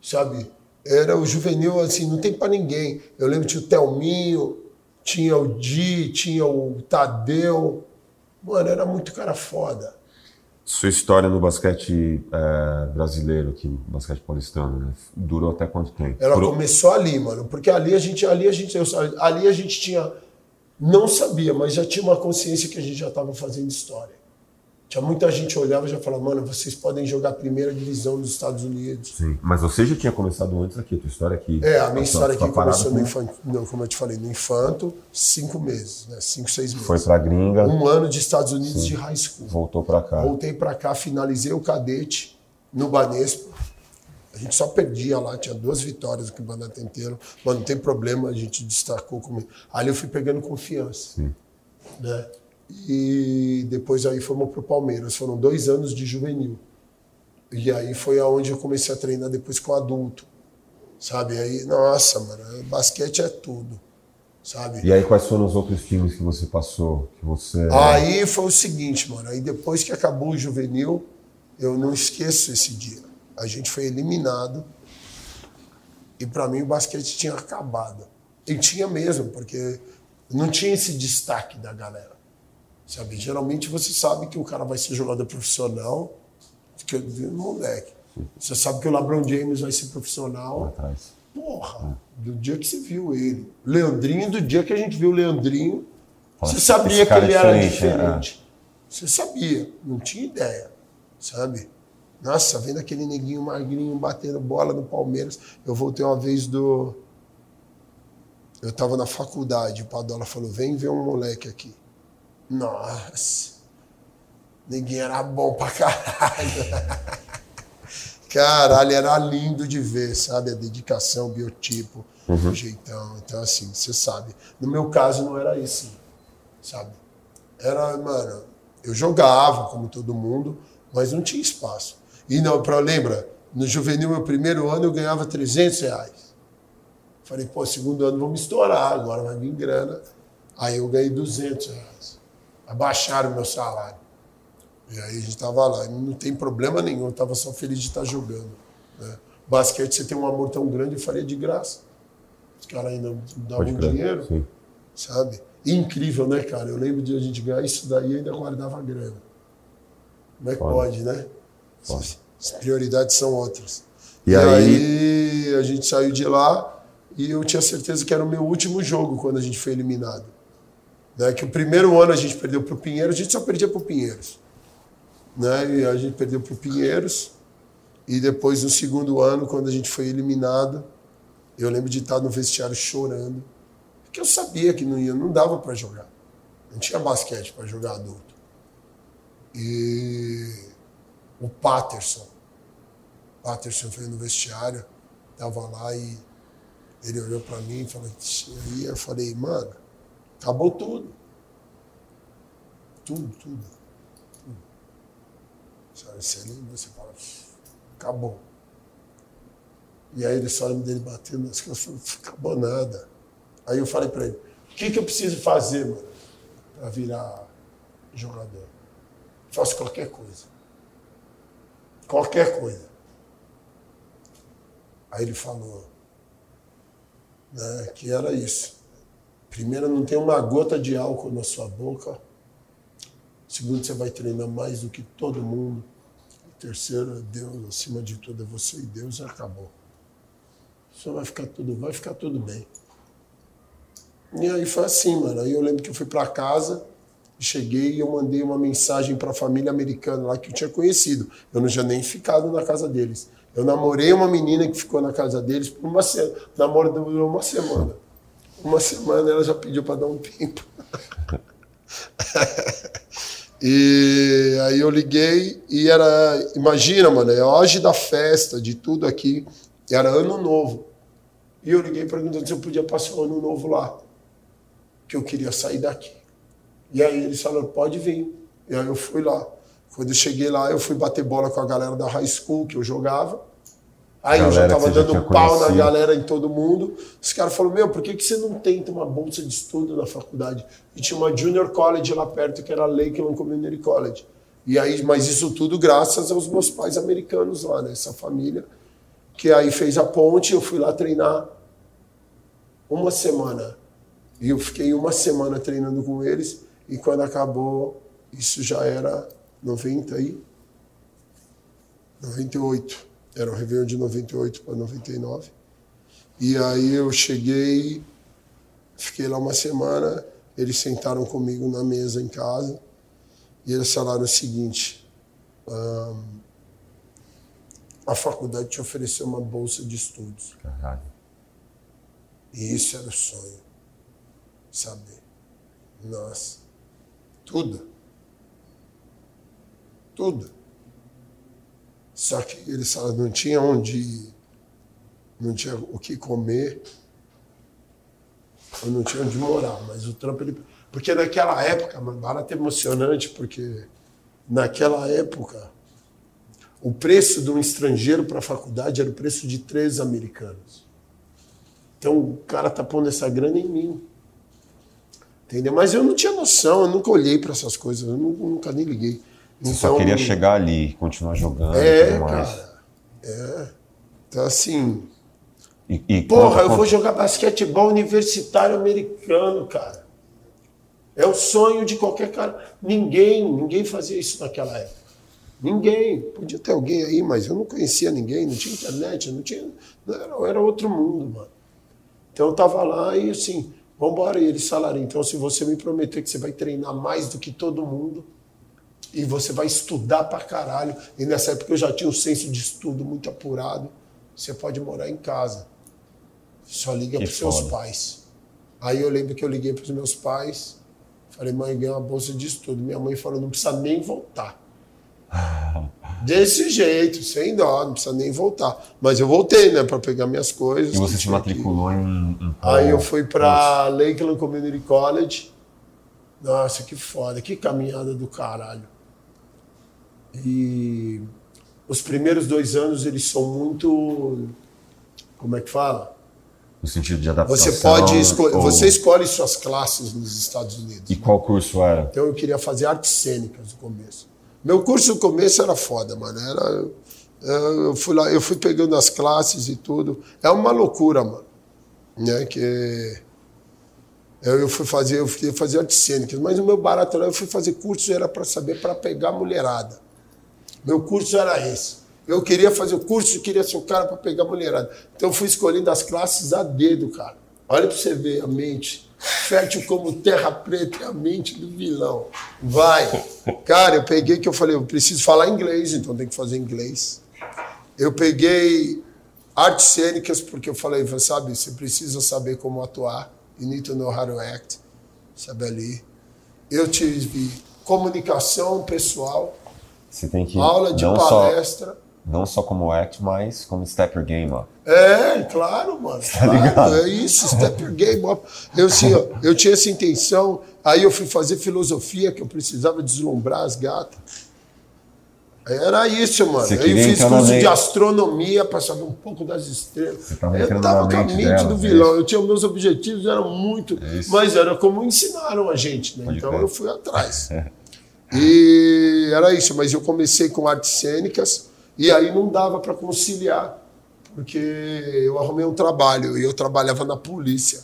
sabe? Era o juvenil, assim, não tem para ninguém. Eu lembro tinha o Telminho, tinha o Di, tinha o Tadeu. Mano, era muito cara foda. Sua história no basquete é, brasileiro, aqui, basquete paulistano, né? durou até quanto tempo? Ela Por... começou ali, mano, porque ali a gente, ali a gente, ali a gente tinha, não sabia, mas já tinha uma consciência que a gente já estava fazendo história. Tinha muita gente olhava e já falava, mano, vocês podem jogar a primeira divisão dos Estados Unidos. Sim, mas você já tinha começado antes aqui, a tua história aqui. É, a minha história aqui começou no infanto, não, como eu te falei, no infanto, cinco meses, né? Cinco, seis meses. Foi pra gringa. Um ano de Estados Unidos Sim. de high school. Voltou pra cá. Voltei pra cá, finalizei o cadete no Banespa. A gente só perdia lá, tinha duas vitórias no campeonato inteiro. Mas não tem problema, a gente destacou como. Ali eu fui pegando confiança. Sim. Né? E depois aí fomos para o Palmeiras. Foram dois anos de juvenil. E aí foi aonde eu comecei a treinar depois com adulto. Sabe? Aí, nossa, mano, basquete é tudo. Sabe? E aí quais foram os outros times que você passou? Que você... Aí foi o seguinte, mano. Aí depois que acabou o juvenil, eu não esqueço esse dia. A gente foi eliminado. E para mim o basquete tinha acabado. E tinha mesmo, porque não tinha esse destaque da galera. Sabe? Geralmente você sabe que o cara vai ser jogador profissional, que eu moleque. Você sabe que o LeBron James vai ser profissional. Porra, é. do dia que você viu ele. Leandrinho, do dia que a gente viu o Leandrinho, Nossa, você sabia que ele era diferente. É. Você sabia, não tinha ideia, sabe? Nossa, vendo aquele neguinho magrinho batendo bola no Palmeiras. Eu voltei uma vez do. Eu estava na faculdade, o Padola falou: vem ver um moleque aqui. Nossa. Ninguém era bom pra caralho. Caralho, era lindo de ver, sabe? A dedicação, o biotipo, uhum. o jeitão. Então, assim, você sabe. No meu caso, não era isso, sabe? Era, mano, eu jogava como todo mundo, mas não tinha espaço. E não, pra, lembra, no juvenil, meu primeiro ano, eu ganhava 300 reais. Falei, pô, segundo ano vamos estourar, agora vai vir grana. Aí eu ganhei 200 reais abaixaram o meu salário. E aí a gente estava lá, não tem problema nenhum, eu estava só feliz de estar jogando. Né? Basquete, você tem um amor tão grande, eu faria de graça. Os caras ainda davam dinheiro, sim. sabe? incrível, né, cara? Eu lembro de a gente ganhar isso daí e ainda guardava grana. Como é que pode, pode né? Pode. As prioridades são outras. E, e aí... aí a gente saiu de lá e eu tinha certeza que era o meu último jogo quando a gente foi eliminado. Né? Que o primeiro ano a gente perdeu para o Pinheiros, a gente só perdia para o Pinheiros. Né? E a gente perdeu para o Pinheiros. E depois, no segundo ano, quando a gente foi eliminado, eu lembro de estar no vestiário chorando. Porque eu sabia que não ia, não dava para jogar. Não tinha basquete para jogar adulto. E o Patterson, Patterson foi no vestiário, tava lá e ele olhou para mim e falou, e eu falei, mano, Acabou tudo. Tudo, tudo. Você lembra, você fala, acabou. E aí ele só dele batendo nas costas, acabou nada. Aí eu falei para ele, o que, que eu preciso fazer, mano, para virar jogador. Faço qualquer coisa. Qualquer coisa. Aí ele falou né, que era isso. Primeiro, não tem uma gota de álcool na sua boca. Segundo, você vai treinar mais do que todo mundo. Terceiro, Deus, acima de tudo, é você e Deus, e acabou. Só vai ficar tudo, vai ficar tudo bem. E aí foi assim, mano. Aí eu lembro que eu fui para casa, cheguei e eu mandei uma mensagem para a família americana lá que eu tinha conhecido. Eu não tinha nem ficado na casa deles. Eu namorei uma menina que ficou na casa deles por uma semana. Namoro durou uma semana. Uma semana ela já pediu para dar um tempo. e aí eu liguei e era. Imagina, mano, é hoje da festa, de tudo aqui. Era ano novo. E eu liguei perguntando se eu podia passar o ano novo lá. Que eu queria sair daqui. E aí eles falaram, pode vir. E aí eu fui lá. Quando eu cheguei lá, eu fui bater bola com a galera da high school que eu jogava. Aí eu já tava dando pau conhecido. na galera, em todo mundo. Os caras falaram, meu, por que, que você não tenta uma bolsa de estudo na faculdade? E tinha uma junior college lá perto, que era a Lakeland Community College. E aí, mas isso tudo graças aos meus pais americanos lá, né? Essa família. Que aí fez a ponte, eu fui lá treinar uma semana. E eu fiquei uma semana treinando com eles. E quando acabou, isso já era 90 e 98. Era o Réveillon de 98 para 99. E aí eu cheguei, fiquei lá uma semana, eles sentaram comigo na mesa em casa e eles falaram o seguinte: um, a faculdade te ofereceu uma bolsa de estudos. Caralho. E isso era o sonho. Saber. Nossa. Tudo. Tudo. Só que eles não tinha onde, não tinha o que comer, ou não tinha onde morar. Mas o trampo, ele, porque naquela época, mano, barato emocionante, porque naquela época o preço de um estrangeiro para a faculdade era o preço de três americanos. Então o cara tá pondo essa grana em mim. Entendeu? Mas eu não tinha noção, eu nunca olhei para essas coisas, eu nunca nem liguei. Você então, só queria chegar ali, continuar jogando é, e tudo mais. Cara, é. Então, assim. E, e porra, eu vou jogar basquetebol universitário americano, cara. É o sonho de qualquer cara. Ninguém, ninguém fazia isso naquela época. Ninguém. Podia ter alguém aí, mas eu não conhecia ninguém, não tinha internet, não tinha. Não era, era outro mundo, mano. Então eu tava lá e assim, vambora, e eles falaram, então se você me prometer que você vai treinar mais do que todo mundo, e você vai estudar pra caralho. E nessa época eu já tinha um senso de estudo muito apurado. Você pode morar em casa. Só liga para seus pais. Aí eu lembro que eu liguei para os meus pais. Falei, mãe, ganhei uma bolsa de estudo. Minha mãe falou, não precisa nem voltar. Desse jeito, sem dó, não precisa nem voltar. Mas eu voltei, né, para pegar minhas coisas. E você se matriculou em, em. Aí eu fui para Lakeland Community College. Nossa, que foda, que caminhada do caralho. E os primeiros dois anos eles são muito. Como é que fala? No sentido de adaptação. Você pode ou... você escolhe suas classes nos Estados Unidos. E qual curso era? Então eu queria fazer artes cênicas no começo. Meu curso no começo era foda, mano. Era, eu fui lá, eu fui pegando as classes e tudo. É uma loucura, mano. Né? Que eu fui fazer, eu fui fazer artes cênicas, mas o meu barato era eu fui fazer curso era para saber para pegar mulherada. Meu curso era esse. Eu queria fazer o curso, queria ser o cara para pegar mulherada. Então eu fui escolhendo as classes a dedo, cara. Olha para você ver a mente. Fértil como terra preta é a mente do vilão. Vai. Cara, eu peguei que eu falei, eu preciso falar inglês, então tem que fazer inglês. Eu peguei artes cênicas, porque eu falei, sabe, você precisa saber como atuar. You need to know how to act. Sabe ali. Eu tive comunicação pessoal. Você tem que aula de palestra. Só, não só como act, mas como step your game up. É, claro, mano. Tá claro? É isso, step your game up. Eu, assim, ó, eu tinha essa intenção, aí eu fui fazer filosofia, que eu precisava deslumbrar as gatas. Era isso, mano. Você eu fiz curso de astronomia para saber um pouco das estrelas. eu tava com a mente dela, do vilão. É eu tinha meus objetivos, eram muito. É mas era como ensinaram a gente, né? Então eu fui atrás. E era isso, mas eu comecei com artes cênicas e aí não dava para conciliar, porque eu arrumei um trabalho e eu trabalhava na polícia.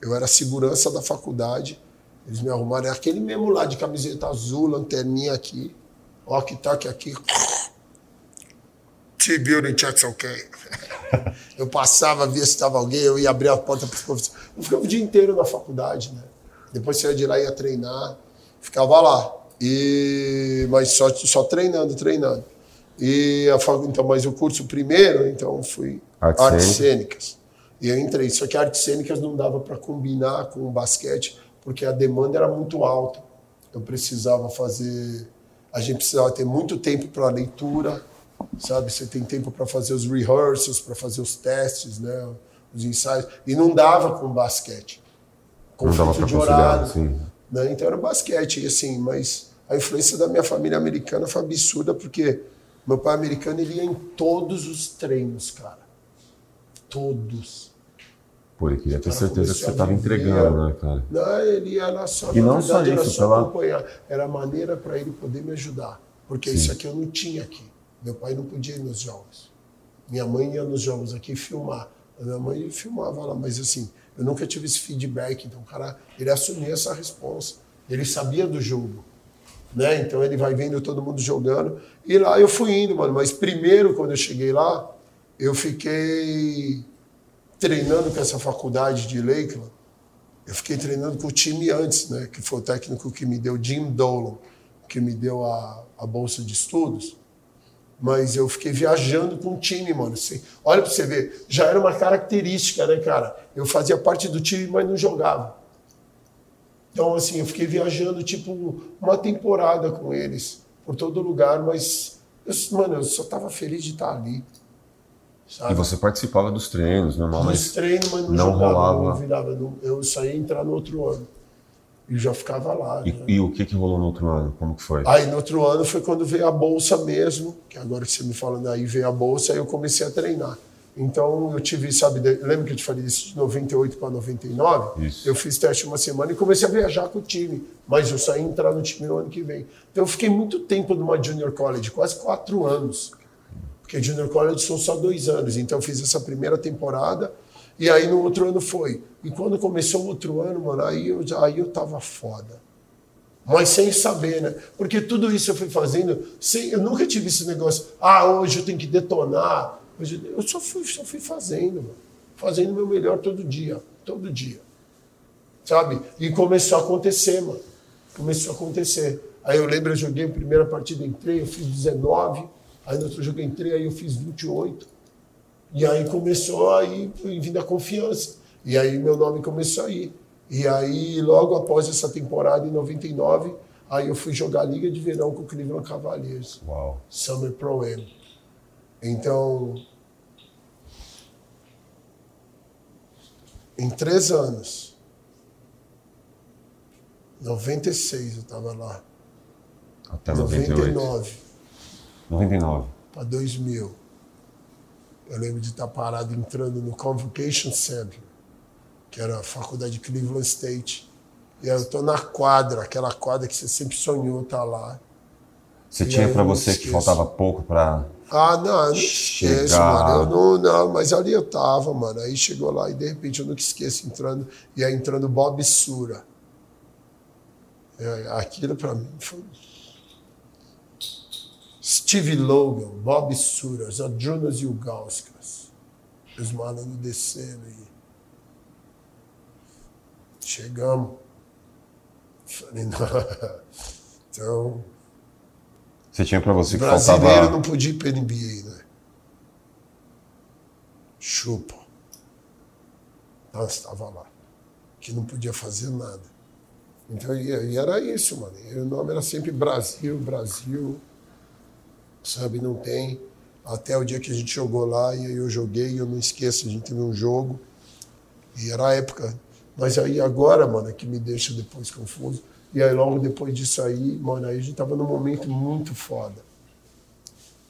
Eu era segurança da faculdade. Eles me arrumaram é aquele mesmo lá de camiseta azul, lanterninha aqui, walkie-talkie aqui. T-Building checks ok. Eu passava, via se estava alguém, eu ia abrir a porta para os professores. Eu ficava o dia inteiro na faculdade, né? Depois saía de lá, ia treinar, ficava lá. E, mas só, só treinando, treinando. E a, então, mas o curso primeiro, então fui artes, artes cênicas. E eu entrei. Só que artes cênicas não dava para combinar com o basquete, porque a demanda era muito alta. Eu precisava fazer. A gente precisava ter muito tempo para leitura, sabe? Você tem tempo para fazer os rehearsals, para fazer os testes, né? Os ensaios. E não dava com basquete. Conflito de horário. Né? Então era basquete, e assim, mas a influência da minha família americana foi absurda, porque meu pai americano ele ia em todos os treinos, cara. Todos. Pô, ele queria ter certeza que você estava entregando, né, cara? Não, ele ia lá só. E não verdade, só isso, só pela... acompanhar. Era maneira para ele poder me ajudar. Porque Sim. isso aqui eu não tinha aqui. Meu pai não podia ir nos jogos. Minha mãe ia nos jogos aqui filmar. A minha mãe filmava lá, mas assim, eu nunca tive esse feedback. Então, o cara, ele assumia essa resposta. Ele sabia do jogo né? Então ele vai vendo todo mundo jogando. E lá eu fui indo, mano. Mas primeiro, quando eu cheguei lá, eu fiquei treinando com essa faculdade de Lakeland. Eu fiquei treinando com o time antes, né? Que foi o técnico que me deu, Jim Dolan, que me deu a, a bolsa de estudos. Mas eu fiquei viajando com o time, mano. Assim, olha pra você ver, já era uma característica, né, cara? Eu fazia parte do time, mas não jogava. Então, assim, eu fiquei viajando, tipo, uma temporada com eles, por todo lugar, mas, eu, mano, eu só tava feliz de estar ali. Sabe? E você participava dos treinos, normal, mas. Dos treinos, mas não, não jogava, rolava. Não virava, não, eu saía entrar no outro ano. E já ficava lá. E, né? e, o que, que rolou no outro ano? Como que foi? Aí no outro ano foi quando veio a bolsa mesmo, que agora que você me falando aí veio a bolsa, aí eu comecei a treinar. Então eu tive, sabe, lembra que eu te falei isso de 98 para 99? Isso. Eu fiz teste uma semana e comecei a viajar com o time, mas eu saí entrar no time no ano que vem. Então eu fiquei muito tempo numa junior college, quase quatro anos, porque junior college são só dois anos. Então eu fiz essa primeira temporada e aí no outro ano foi. E quando começou o outro ano, mano, aí eu, aí eu tava foda. Mas sem saber, né? Porque tudo isso eu fui fazendo sem. Eu nunca tive esse negócio, ah, hoje eu tenho que detonar eu só fui, só fui fazendo, mano. fazendo o meu melhor todo dia, todo dia. Sabe? E começou a acontecer, mano. Começou a acontecer. Aí eu lembro, eu joguei a primeira partida, entrei, eu fiz 19. Aí no outro jogo eu entrei, aí eu fiz 28. E aí começou aí vindo a confiança. E aí meu nome começou a ir. E aí, logo após essa temporada, em 99, aí eu fui jogar a Liga de Verão com o Cleveland Cavaliers. Uau. Summer Pro Am. Então, Em três anos, 96 eu estava lá. Até 99. 99. Para 2000. Eu lembro de estar parado entrando no Convocation Center, que era a faculdade de Cleveland State. E aí eu estou na quadra, aquela quadra que você sempre sonhou estar lá. Você e tinha para você que faltava pouco para ah, não, não esqueço, mano. Eu não, não, mas ali eu tava, mano. Aí chegou lá e de repente eu nunca esqueço entrando, e aí entrando Bob Sura. É, aquilo pra mim foi. Steve Logan, Bob Sura, Zadrunas Ilgauskas. Os malandros descendo aí. Chegamos. Falei, não. Então, você tinha para você que Brasileiro faltava... não podia ir para NBA, né? Chupa. Nós estava lá. Que não podia fazer nada. Então, e, era isso, mano. E o nome era sempre Brasil, Brasil. Sabe, não tem. Até o dia que a gente jogou lá, e eu joguei, eu não esqueço, a gente teve um jogo. E era a época. Mas aí agora, mano, é que me deixa depois confuso. E aí logo depois disso aí, mano, aí a gente tava num momento muito foda.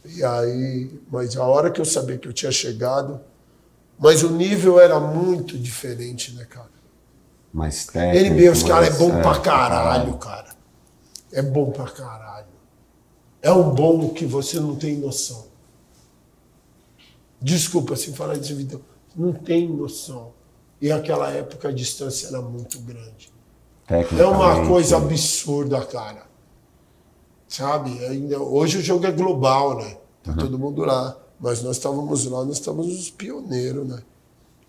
E aí, mas a hora que eu sabia que eu tinha chegado, mas o nível era muito diferente, né, cara? Mais técnico. NBA, os caras é bom é, pra caralho, cara. é bom pra caralho. É um bom que você não tem noção. Desculpa se falar desse vídeo. Não tem noção. E naquela época a distância era muito grande. É uma coisa absurda, cara. Sabe? Ainda, hoje o jogo é global, né? Tá uhum. todo mundo lá. Mas nós estávamos lá, nós estávamos os pioneiros, né?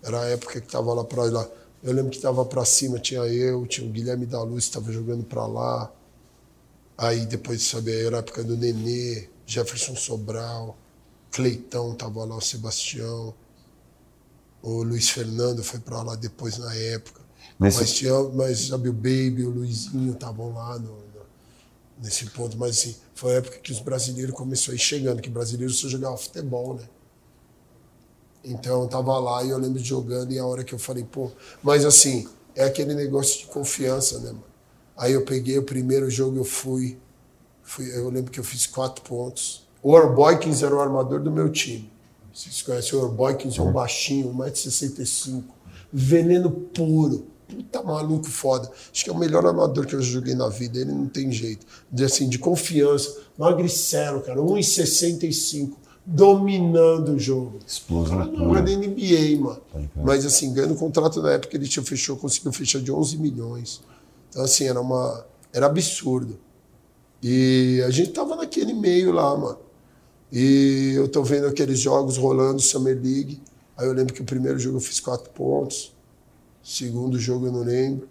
Era a época que estava lá para lá. Eu lembro que estava para cima, tinha eu, tinha o Guilherme da Luz, estava jogando para lá. Aí depois de saber, era a época do Nenê, Jefferson Sobral, Cleitão estava lá, o Sebastião. O Luiz Fernando foi para lá depois na época. Nesse... Mas, tinha, mas sabe, o Baby, o Luizinho estavam lá no, no, nesse ponto. Mas assim, foi a época que os brasileiros começaram a ir chegando, que brasileiros só jogavam futebol, né? Então eu tava lá e eu lembro de jogando e a hora que eu falei, pô, mas assim, é aquele negócio de confiança, né, mano? Aí eu peguei o primeiro jogo, eu fui, fui eu lembro que eu fiz quatro pontos. O Orboykins era o armador do meu time. Vocês conhecem o Orboykins, é um baixinho, 1,65m, veneno puro. Puta maluco foda. Acho que é o melhor armador que eu joguei na vida. Ele não tem jeito. De, assim, de confiança. Magricelo, cara. 1,65 dominando o jogo. Explosão Não da NBA, mano. Mas assim, ganhando contrato na época, ele tinha fechou, conseguiu fechar de 11 milhões. Então assim, era uma era absurdo. E a gente tava naquele meio lá, mano. E eu tô vendo aqueles jogos rolando Summer League. Aí eu lembro que o primeiro jogo eu fiz quatro pontos. Segundo jogo eu não lembro.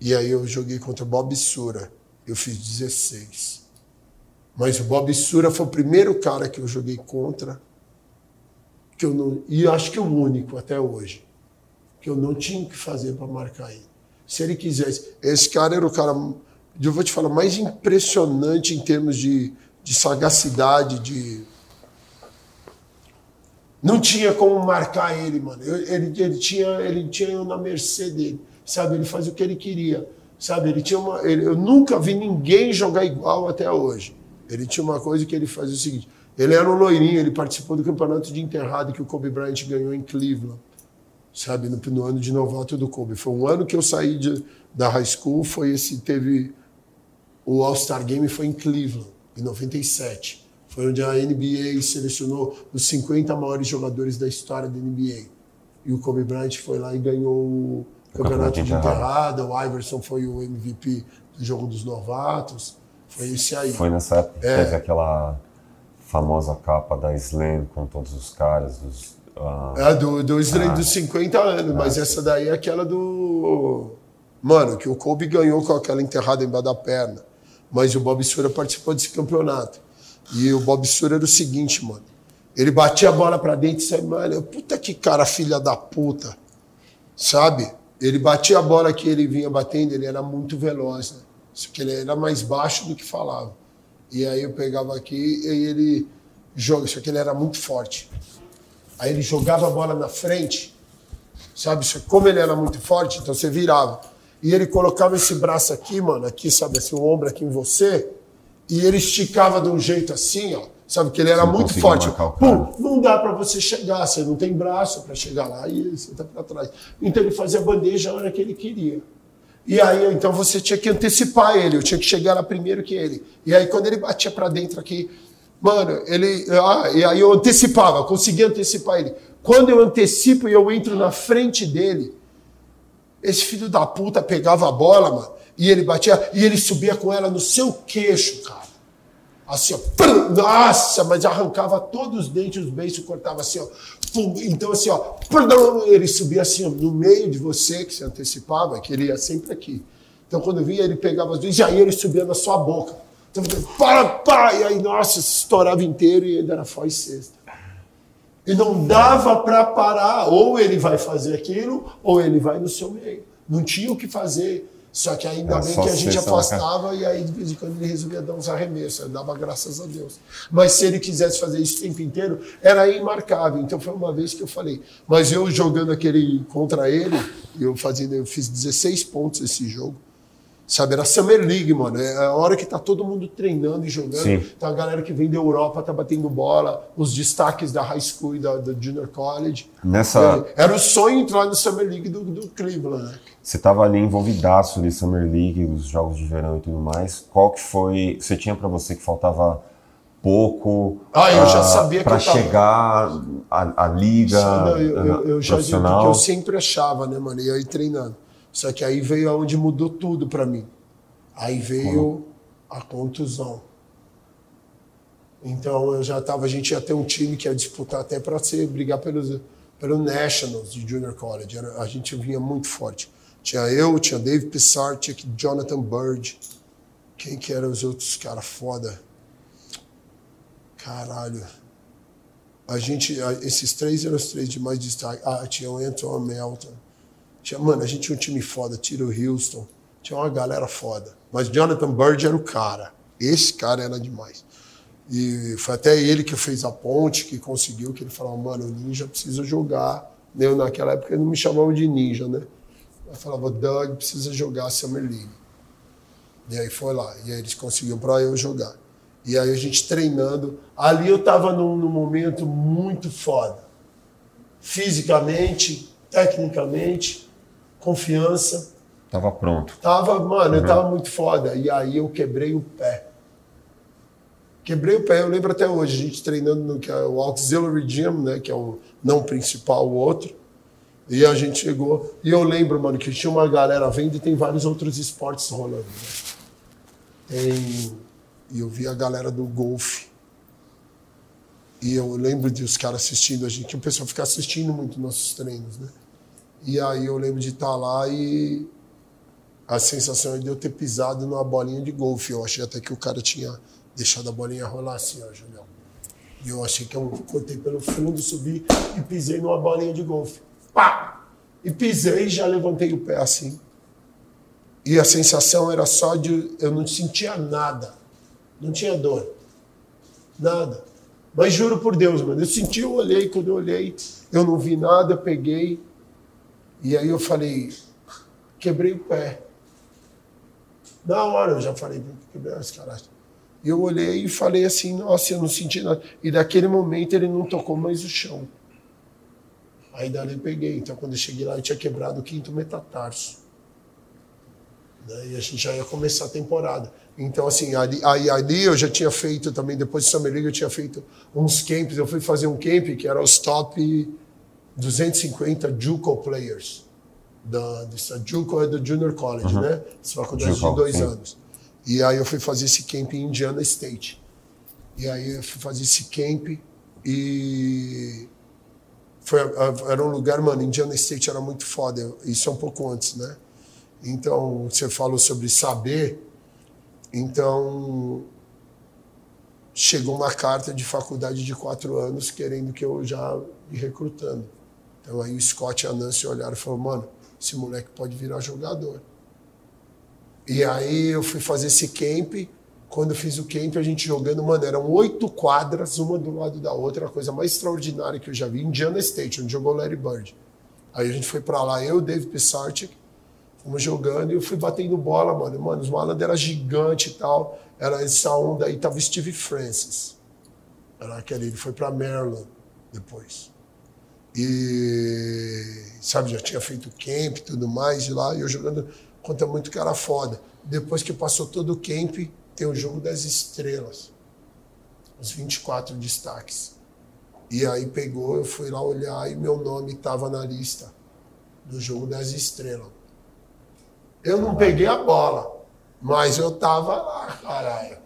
E aí eu joguei contra o Bob Sura. Eu fiz 16. Mas o Bob Sura foi o primeiro cara que eu joguei contra, que eu não, e acho que o único até hoje, que eu não tinha que fazer para marcar ele. Se ele quisesse. Esse cara era o cara, eu vou te falar, mais impressionante em termos de, de sagacidade, de. Não tinha como marcar ele, mano. Ele, ele, tinha, ele tinha eu na mercê dele, sabe? Ele fazia o que ele queria, sabe? Ele tinha uma, ele, eu nunca vi ninguém jogar igual até hoje. Ele tinha uma coisa que ele fazia o seguinte: ele era um loirinho, ele participou do campeonato de enterrado que o Kobe Bryant ganhou em Cleveland, sabe, no, no ano de novato do Kobe. Foi um ano que eu saí de, da high school, foi esse, teve o All-Star Game foi em Cleveland, em 97. Foi onde a NBA selecionou os 50 maiores jogadores da história da NBA. E o Kobe Bryant foi lá e ganhou o campeonato de enterrado, o Iverson foi o MVP do jogo dos novatos. Foi esse aí. Foi nessa época que é. teve aquela famosa capa da Slam com todos os caras. Dos, uh... É, do, do Slam ah. dos 50 anos, ah, mas sim. essa daí é aquela do. Mano, que o Kobe ganhou com aquela enterrada embaixo da perna. Mas o Bob Sura participou desse campeonato. E o Bob Sura era o seguinte, mano. Ele batia a bola pra dentro e saia, mano, puta que cara filha da puta. Sabe? Ele batia a bola que ele vinha batendo, ele era muito veloz, né? Só que ele era mais baixo do que falava. E aí eu pegava aqui e ele joga, só que ele era muito forte. Aí ele jogava a bola na frente, sabe? Como ele era muito forte, então você virava. E ele colocava esse braço aqui, mano, aqui, sabe assim, o ombro aqui em você, e ele esticava de um jeito assim, ó. Sabe que ele era você muito forte. Pum, não dá para você chegar, você não tem braço para chegar lá e você tá para trás. Então ele fazia bandeja a hora que ele queria. E aí, então você tinha que antecipar ele, eu tinha que chegar lá primeiro que ele. E aí, quando ele batia para dentro aqui, mano, ele. Ah, e aí eu antecipava, conseguia antecipar ele. Quando eu antecipo e eu entro na frente dele, esse filho da puta pegava a bola, mano, e ele batia, e ele subia com ela no seu queixo, cara. Assim, ó. Nossa, mas arrancava todos os dentes, os beiços, cortava assim, ó. Então, assim, ó, ele subia assim, ó, no meio de você, que se antecipava, que ele ia sempre aqui. Então, quando vinha, ele pegava as duas, e aí ele subia na sua boca. Então, pá, pá, e aí, nossa, estourava inteiro e ainda era foz sexta. E não dava para parar. Ou ele vai fazer aquilo, ou ele vai no seu meio. Não tinha o que fazer. Só que ainda Era bem que a gente afastava e aí de vez em quando ele resolvia dar uns arremessos, eu dava graças a Deus. Mas se ele quisesse fazer isso o tempo inteiro, era imarcável. Então foi uma vez que eu falei. Mas eu jogando aquele contra ele, eu, fazia, eu fiz 16 pontos esse jogo. Sabe, era Summer League, mano. É a hora que tá todo mundo treinando e jogando. Sim. Tá a galera que vem da Europa, tá batendo bola, os destaques da high school e da, da junior college. Nessa, Era o sonho entrar no Summer League do, do Cleveland, né? você estava ali envolvidaço ali, Summer League, os jogos de verão e tudo mais. Qual que foi. Você tinha pra você que faltava pouco Ah, eu já sabia que para eu tava- chegar à, liga Não, eu, eu, eu já profissional? que eu sempre achava, né, mano? E aí treinando. Só que aí veio aonde mudou tudo pra mim. Aí veio a contusão. Então eu já tava, a gente ia ter um time que ia disputar até para ser brigar pelos pelo Nationals de Junior College. Era- a gente vinha muito forte. Tinha eu, tinha Dave Pissarczyk, Jonathan Bird. Quem que eram os outros caras foda? Caralho. A gente, esses três eram os três de mais destaque. Ah, tinha o Anton Melton. Tinha, mano, a gente tinha um time foda, Tiro Houston. Tinha uma galera foda. Mas Jonathan Bird era o cara. Esse cara era demais. E foi até ele que fez a ponte, que conseguiu, que ele falou, mano, o Ninja precisa jogar. Eu, naquela época, não me chamavam de Ninja, né? Eu falava, Doug precisa jogar Summer League. E aí foi lá. E aí eles conseguiram para eu jogar. E aí a gente treinando. Ali eu tava num, num momento muito foda. Fisicamente, tecnicamente, confiança. Tava pronto. Tava, mano, eu tava muito foda. E aí eu quebrei o pé. Quebrei o pé, eu lembro até hoje, a gente treinando no que é o Auxiliary Gym, né, que é o não principal, o outro. E a gente chegou, e eu lembro, mano, que tinha uma galera vendo e tem vários outros esportes rolando. Né? Tem, e eu vi a galera do golfe. E eu lembro de os caras assistindo a gente, que o pessoal fica assistindo muito nossos treinos, né? E aí eu lembro de estar lá e a sensação é de eu ter pisado numa bolinha de golfe. Eu achei até que o cara tinha deixado a bolinha rolar assim, ó, Julião. E eu achei que eu cortei pelo fundo, subi e pisei numa bolinha de golfe. Pá! E pisei e já levantei o pé assim. E a sensação era só de. Eu não sentia nada. Não tinha dor. Nada. Mas juro por Deus, mano. Eu senti, eu olhei, quando eu olhei, eu não vi nada, eu peguei. E aí eu falei, quebrei o pé. Na hora eu já falei, quebrei as caras. E eu olhei e falei assim, nossa, eu não senti nada. E daquele momento ele não tocou mais o chão. Aí dali eu peguei. Então quando eu cheguei lá, eu tinha quebrado o quinto metatarso. E a gente já ia começar a temporada. Então, assim, ali, aí, ali eu já tinha feito também, depois de Summer League, eu tinha feito uns camps. Eu fui fazer um camp que era os top 250 JUCO players. Da, dessa JUCO é do Junior College, né? Essa faculdade JUCO, de dois sim. anos. E aí eu fui fazer esse camp em Indiana State. E aí eu fui fazer esse camp e foi, era um lugar, mano, Indiana State era muito foda. Isso é um pouco antes, né? Então, você falou sobre saber. Então, chegou uma carta de faculdade de quatro anos querendo que eu já me recrutando. Então, aí o Scott e a Nancy olharam e falaram, mano, esse moleque pode virar jogador. E aí eu fui fazer esse camp. Quando eu fiz o camp, a gente jogando, mano, eram oito quadras, uma do lado da outra, a coisa mais extraordinária que eu já vi. Indiana State, onde jogou Larry Bird. Aí a gente foi pra lá, eu, Dave Pissarczyk, fomos jogando e eu fui batendo bola, mano. Mano, os malandros eram gigantes e tal. Era essa onda aí, tava Steve Francis. Era aquele, ele foi pra Maryland depois. E, sabe, já tinha feito camp e tudo mais, e lá, eu jogando contra muito cara foda. Depois que passou todo o camp, tem o jogo das estrelas. Os 24 destaques. E aí pegou, eu fui lá olhar e meu nome estava na lista do jogo das estrelas. Eu não peguei a bola, mas eu tava lá, caralho.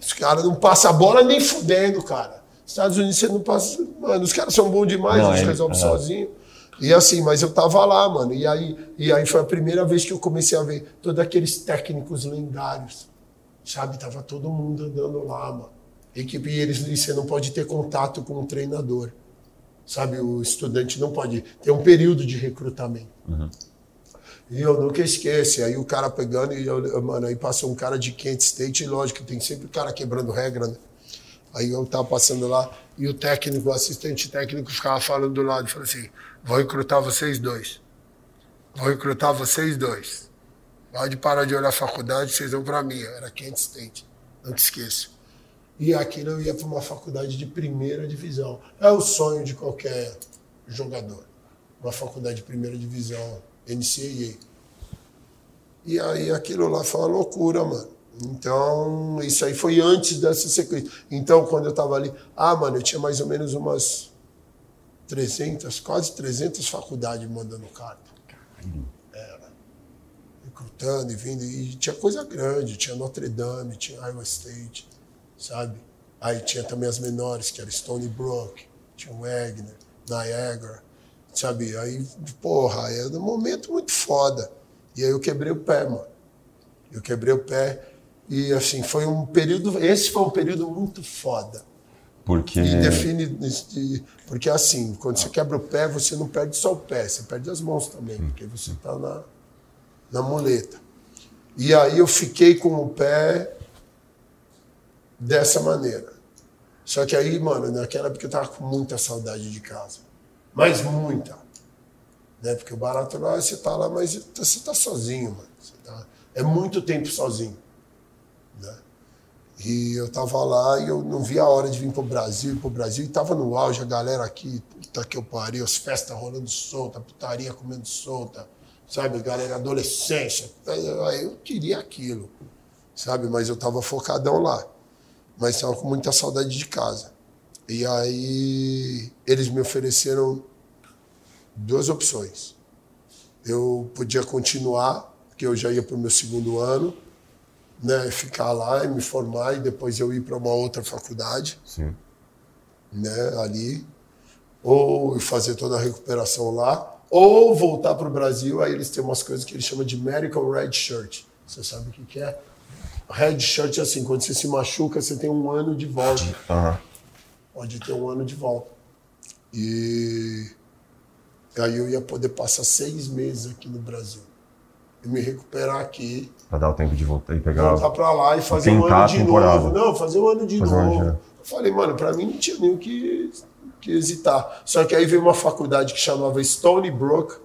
Os caras não passam a bola nem fudendo, cara. Estados Unidos você não passa. Mano, os caras são bons demais, Não, eles é- resolvem é. sozinho. E assim, mas eu tava lá, mano. E aí, e aí foi a primeira vez que eu comecei a ver todos aqueles técnicos lendários. Sabe? Tava todo mundo andando lá, mano. Equipe, e eles e você não pode ter contato com o treinador. Sabe? O estudante não pode. Tem um período de recrutamento. E eu nunca esqueço. Aí o cara pegando, e eu, eu- mano, aí passou um cara de Kent State, e lógico, tem sempre o cara quebrando regra, né? Aí eu tava passando lá, e o técnico, o assistente técnico, ficava falando do lado, falou assim: vou recrutar vocês dois. Vou recrutar vocês dois. Pode parar de olhar a faculdade, vocês vão para mim. Era Kent State, não te esqueça. E aquilo eu ia para uma faculdade de primeira divisão. É o sonho de qualquer jogador. Uma faculdade de primeira divisão, NCAA. E aí aquilo lá foi uma loucura, mano. Então, isso aí foi antes dessa sequência. Então, quando eu tava ali, ah, mano, eu tinha mais ou menos umas 300, quase 300 faculdades mandando carta. Era. Recrutando e vindo. E tinha coisa grande, tinha Notre Dame, tinha Iowa State, sabe? Aí tinha também as menores, que era Stony Brook, tinha Wagner, Niagara, sabe? Aí, porra, era um momento muito foda. E aí eu quebrei o pé, mano. Eu quebrei o pé e, assim, foi um período... Esse foi um período muito foda. Porque... E define... Porque, assim, quando você quebra o pé, você não perde só o pé, você perde as mãos também, porque você tá na, na muleta. E aí eu fiquei com o pé dessa maneira. Só que aí, mano, naquela época eu tava com muita saudade de casa. Mas muita. Né? Porque o barato lá, você tá lá, mas você tá sozinho, mano. Tá... É muito tempo sozinho. Né? E eu tava lá e eu não via a hora de vir pro Brasil, pro Brasil, e tava no auge, a galera aqui, puta que eu pariu, as festas rolando solta, putaria comendo solta, sabe, galera, adolescência. Eu queria aquilo, sabe, mas eu tava focadão lá mas estava com muita saudade de casa. E aí eles me ofereceram duas opções. Eu podia continuar, porque eu já ia para o meu segundo ano, né, ficar lá e me formar e depois eu ir para uma outra faculdade, Sim. né, ali, ou fazer toda a recuperação lá, ou voltar para o Brasil. Aí eles têm umas coisas que eles chamam de medical red shirt. Você sabe o que, que é? Red shirt é assim, quando você se machuca, você tem um ano de volta. Uhum. Pode ter um ano de volta. E aí eu ia poder passar seis meses aqui no Brasil. E me recuperar aqui. Pra dar o tempo de voltar e pegar. Voltar pra lá e fazer um ano de novo. Não, fazer um ano de fazer novo. Um eu falei, mano, pra mim não tinha nem o que, que hesitar. Só que aí veio uma faculdade que chamava Stony Brook,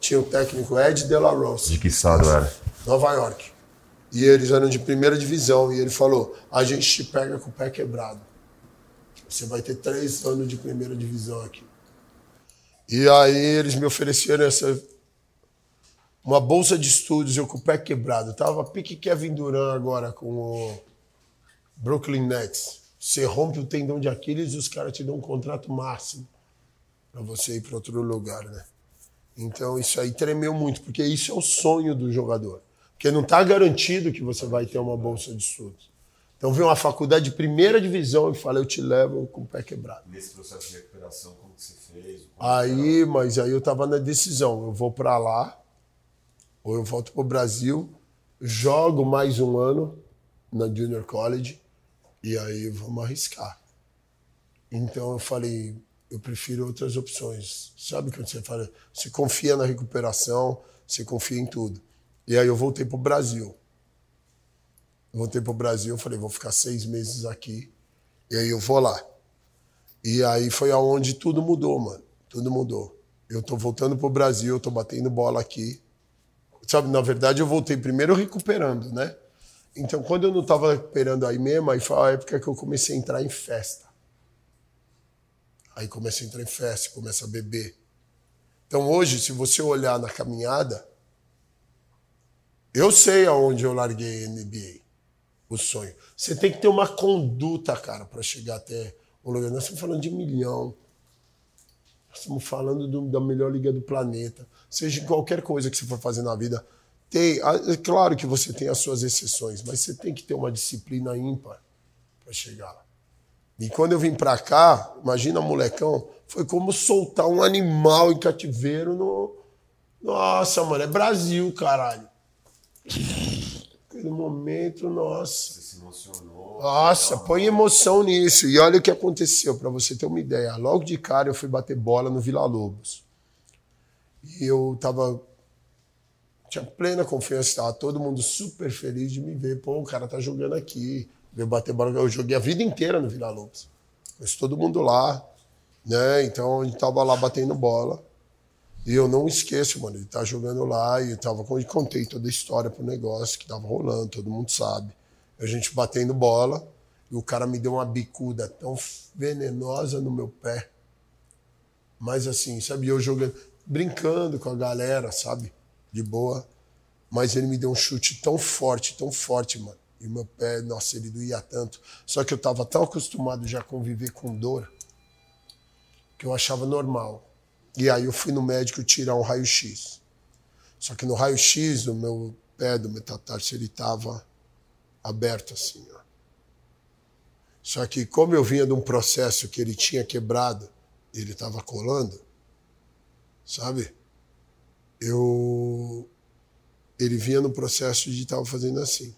tinha o técnico Ed De La Rose. De que estado era? Nova York. E eles eram de primeira divisão. E ele falou: a gente te pega com o pé quebrado. Você vai ter três anos de primeira divisão aqui. E aí eles me ofereceram essa uma bolsa de estudos, eu com o pé quebrado. Tava pique Kevin Durant agora com o Brooklyn Nets. Você rompe o tendão de Aquiles e os caras te dão um contrato máximo para você ir para outro lugar, né? Então isso aí tremeu muito, porque isso é o sonho do jogador. Porque não está garantido que você vai ter uma bolsa de estudos. Então vem uma faculdade de primeira divisão e fala, eu te levo com o pé quebrado. Nesse processo de recuperação, como que você fez? Aí, mas aí eu estava na decisão, eu vou para lá, ou eu volto para o Brasil, jogo mais um ano na Junior College, e aí vamos arriscar. Então eu falei, eu prefiro outras opções. Sabe quando você fala, você confia na recuperação, você confia em tudo. E aí eu voltei pro Brasil. Voltei pro Brasil, falei, vou ficar seis meses aqui. E aí eu vou lá. E aí foi aonde tudo mudou, mano. Tudo mudou. Eu tô voltando pro Brasil, eu tô batendo bola aqui. Sabe, na verdade eu voltei primeiro recuperando, né? Então quando eu não tava recuperando aí mesmo, aí foi a época que eu comecei a entrar em festa. Aí comecei a entrar em festa, começa a beber. Então hoje, se você olhar na caminhada, eu sei aonde eu larguei a NBA, o sonho. Você tem que ter uma conduta, cara, para chegar até um lugar. Nós estamos falando de milhão. Nós estamos falando do, da melhor liga do planeta. Seja em qualquer coisa que você for fazer na vida. Tem, é claro que você tem as suas exceções, mas você tem que ter uma disciplina ímpar para chegar lá. E quando eu vim para cá, imagina molecão, foi como soltar um animal em cativeiro no. Nossa, mano, é Brasil, caralho. Aquele momento, nossa. Você se emocionou. Nossa, põe emoção nisso. E olha o que aconteceu, para você ter uma ideia. Logo de cara eu fui bater bola no Vila Lobos. E eu tava. Tinha plena confiança, tava todo mundo super feliz de me ver. Pô, o cara tá jogando aqui. Veio bater bola. Eu joguei a vida inteira no Vila Lobos. Conheço todo mundo lá. Né? Então a gente tava lá batendo bola. E eu não esqueço, mano, ele tá jogando lá e eu tava e contei toda a história pro negócio que tava rolando, todo mundo sabe. A gente batendo bola e o cara me deu uma bicuda tão venenosa no meu pé. Mas assim, sabe, eu jogando, brincando com a galera, sabe? De boa. Mas ele me deu um chute tão forte, tão forte, mano. E meu pé, nossa, ele doía tanto. Só que eu tava tão acostumado já a conviver com dor que eu achava normal. E aí eu fui no médico tirar um raio-x. Só que no raio-x, o meu pé do metatarso, ele estava aberto assim, ó. Só que como eu vinha de um processo que ele tinha quebrado, ele estava colando, sabe? Eu ele vinha no processo de estar fazendo assim.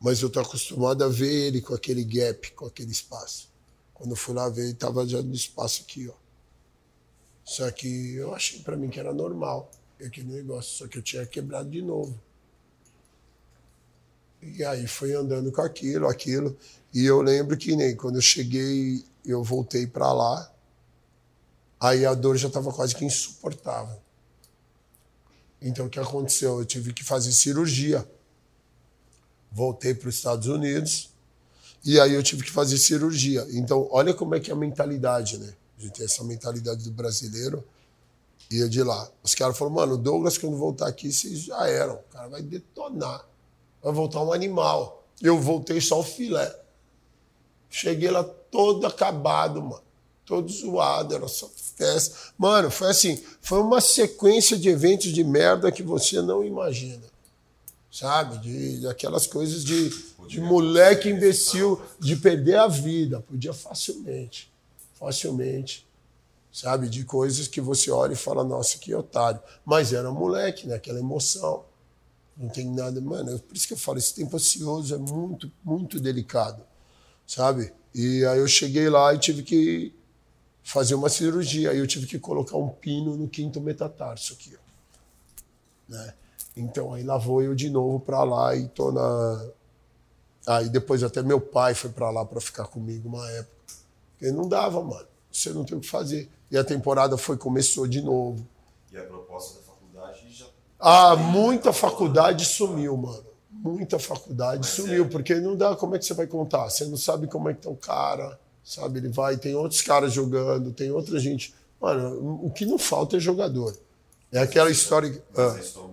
Mas eu tô acostumado a ver ele com aquele gap, com aquele espaço. Quando eu fui lá ver, ele estava já no espaço aqui, ó. Só que eu achei para mim que era normal aquele negócio, só que eu tinha quebrado de novo. E aí foi andando com aquilo, aquilo. E eu lembro que nem quando eu cheguei, eu voltei para lá, aí a dor já estava quase que insuportável. Então o que aconteceu? Eu tive que fazer cirurgia. Voltei para os Estados Unidos e aí eu tive que fazer cirurgia. Então olha como é que é a mentalidade, né? A gente tem essa mentalidade do brasileiro. Ia de lá. Os caras falaram, mano, Douglas, quando voltar aqui, vocês já eram. O cara vai detonar. Vai voltar um animal. Eu voltei só o filé. Cheguei lá todo acabado, mano. Todo zoado, era só festa. Mano, foi assim, foi uma sequência de eventos de merda que você não imagina. Sabe? De, de aquelas coisas de, de moleque imbecil, de perder a vida. Podia facilmente facilmente, sabe? De coisas que você olha e fala, nossa, que otário. Mas era moleque, né? Aquela emoção. Não tem nada, mano. Por isso que eu falo, esse tempo ansioso é muito, muito delicado, sabe? E aí eu cheguei lá e tive que fazer uma cirurgia. Aí eu tive que colocar um pino no quinto metatarso aqui, ó. Né? Então aí lá vou eu de novo para lá e tô na. Aí depois até meu pai foi para lá para ficar comigo uma época. Porque não dava, mano. Você não tem o que fazer. E a temporada foi, começou de novo. E a proposta da faculdade já. Ah, muita faculdade sumiu, mano. Muita faculdade Mas sumiu, é. porque não dá. Como é que você vai contar? Você não sabe como é que tá o cara, sabe? Ele vai, tem outros caras jogando, tem outra gente. Mano, o que não falta é jogador. É aquela história. Mas ah.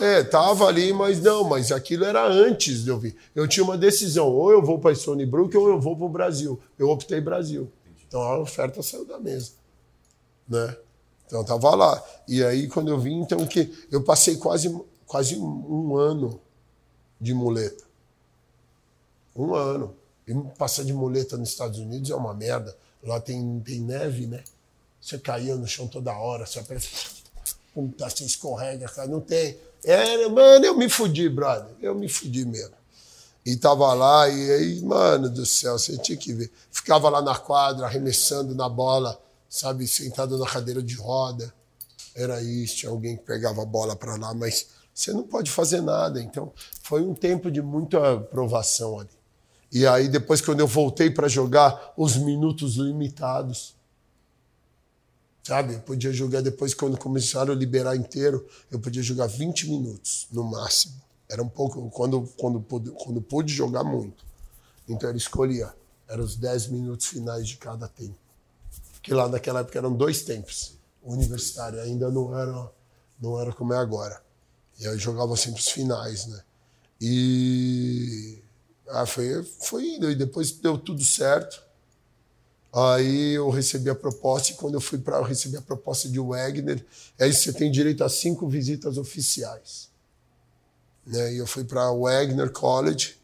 É, tava ali, mas não, mas aquilo era antes de eu vir. Eu tinha uma decisão, ou eu vou para Stony Brook ou eu vou para o Brasil. Eu optei Brasil. Então a oferta saiu da mesa, né? Então tava lá. E aí quando eu vim, então que eu passei quase quase um ano de muleta. Um ano. Passar de muleta nos Estados Unidos é uma merda. Lá tem, tem neve, né? Você caía no chão toda hora, você aperta, puta, você escorrega, cara. Não tem. É, mano, eu me fudi, brother. Eu me fudi mesmo. E tava lá, e aí, mano do céu, você tinha que ver. Ficava lá na quadra, arremessando na bola, sabe, sentado na cadeira de roda. Era isso, tinha alguém que pegava a bola para lá, mas você não pode fazer nada. Então, foi um tempo de muita provação ali. E aí, depois, quando eu voltei para jogar, os minutos limitados Sabe? Eu podia jogar depois, quando começaram a liberar inteiro, eu podia jogar 20 minutos no máximo. Era um pouco, quando, quando, quando pude jogar muito. Então ele escolhia, eram os 10 minutos finais de cada tempo. Que lá naquela época eram dois tempos. O universitário ainda não era, não era como é agora. E aí eu jogava sempre os finais, né? E ah, foi, foi indo. E depois deu tudo certo. Aí eu recebi a proposta e quando eu fui para eu recebi a proposta de Wagner, aí você tem direito a cinco visitas oficiais. Né? E eu fui para Wagner College.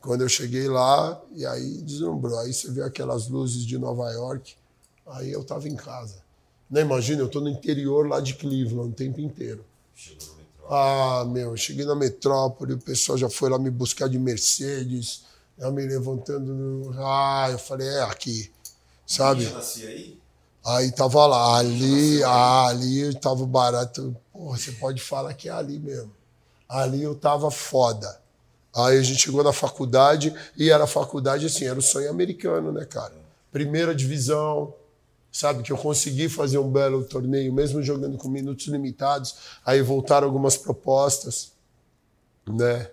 Quando eu cheguei lá, e aí deslumbrou. Aí você vê aquelas luzes de Nova York. Aí eu estava em casa. Né, imagina, eu estou no interior lá de Cleveland o tempo inteiro. Ah, meu, cheguei na metrópole, o pessoal já foi lá me buscar de Mercedes eu me levantando no. Ah, eu falei, é aqui. Sabe? Já nasci aí? Aí tava lá, ali, ah, ali tava barato. Porra, você pode falar que é ali mesmo. Ali eu tava foda. Aí a gente chegou na faculdade e era faculdade assim, era o sonho americano, né, cara? Primeira divisão, sabe? Que eu consegui fazer um belo torneio, mesmo jogando com minutos limitados. Aí voltaram algumas propostas, né?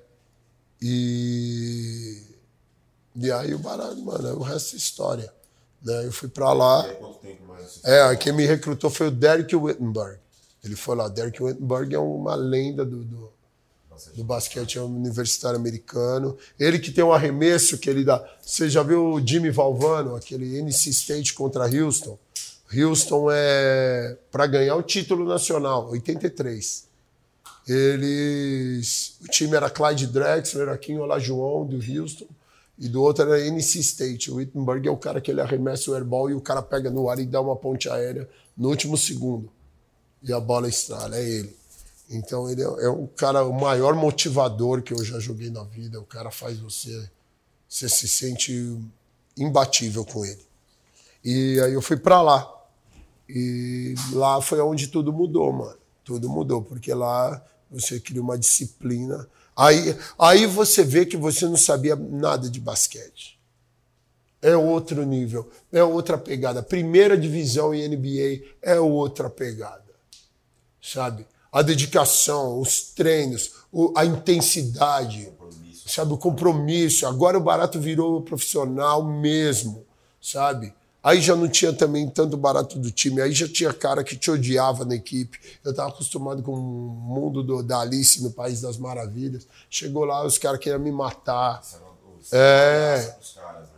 E, e aí o baralho, mano, o resto é história. Né? Eu fui para lá. É, quem me recrutou foi o Derek Wittenberg. Ele foi lá. Derek Wittenberg é uma lenda do, do, do basquete universitário americano. Ele que tem um arremesso que ele dá. Você já viu o Jimmy Valvano, aquele NC State contra Houston? Houston é para ganhar o título nacional, 83. Eles, o time era Clyde Drexler, Akin Olajuwon do Houston e do outro era NC State. O Wittenberg é o cara que ele arremessa o airball e o cara pega no ar e dá uma ponte aérea no último segundo. E a bola estrala, é ele. Então ele é, é o cara, o maior motivador que eu já joguei na vida. O cara faz você, você se sente imbatível com ele. E aí eu fui para lá. E lá foi onde tudo mudou, mano. Tudo mudou, porque lá você cria uma disciplina. Aí, aí você vê que você não sabia nada de basquete. É outro nível, é outra pegada. Primeira divisão em NBA é outra pegada. Sabe? A dedicação, os treinos, a intensidade, compromisso. sabe? O compromisso. Agora o barato virou profissional mesmo, sabe? Aí já não tinha também tanto barato do time, aí já tinha cara que te odiava na equipe. Eu estava acostumado com o mundo do, da Alice no País das Maravilhas. Chegou lá, os caras queriam me matar. É,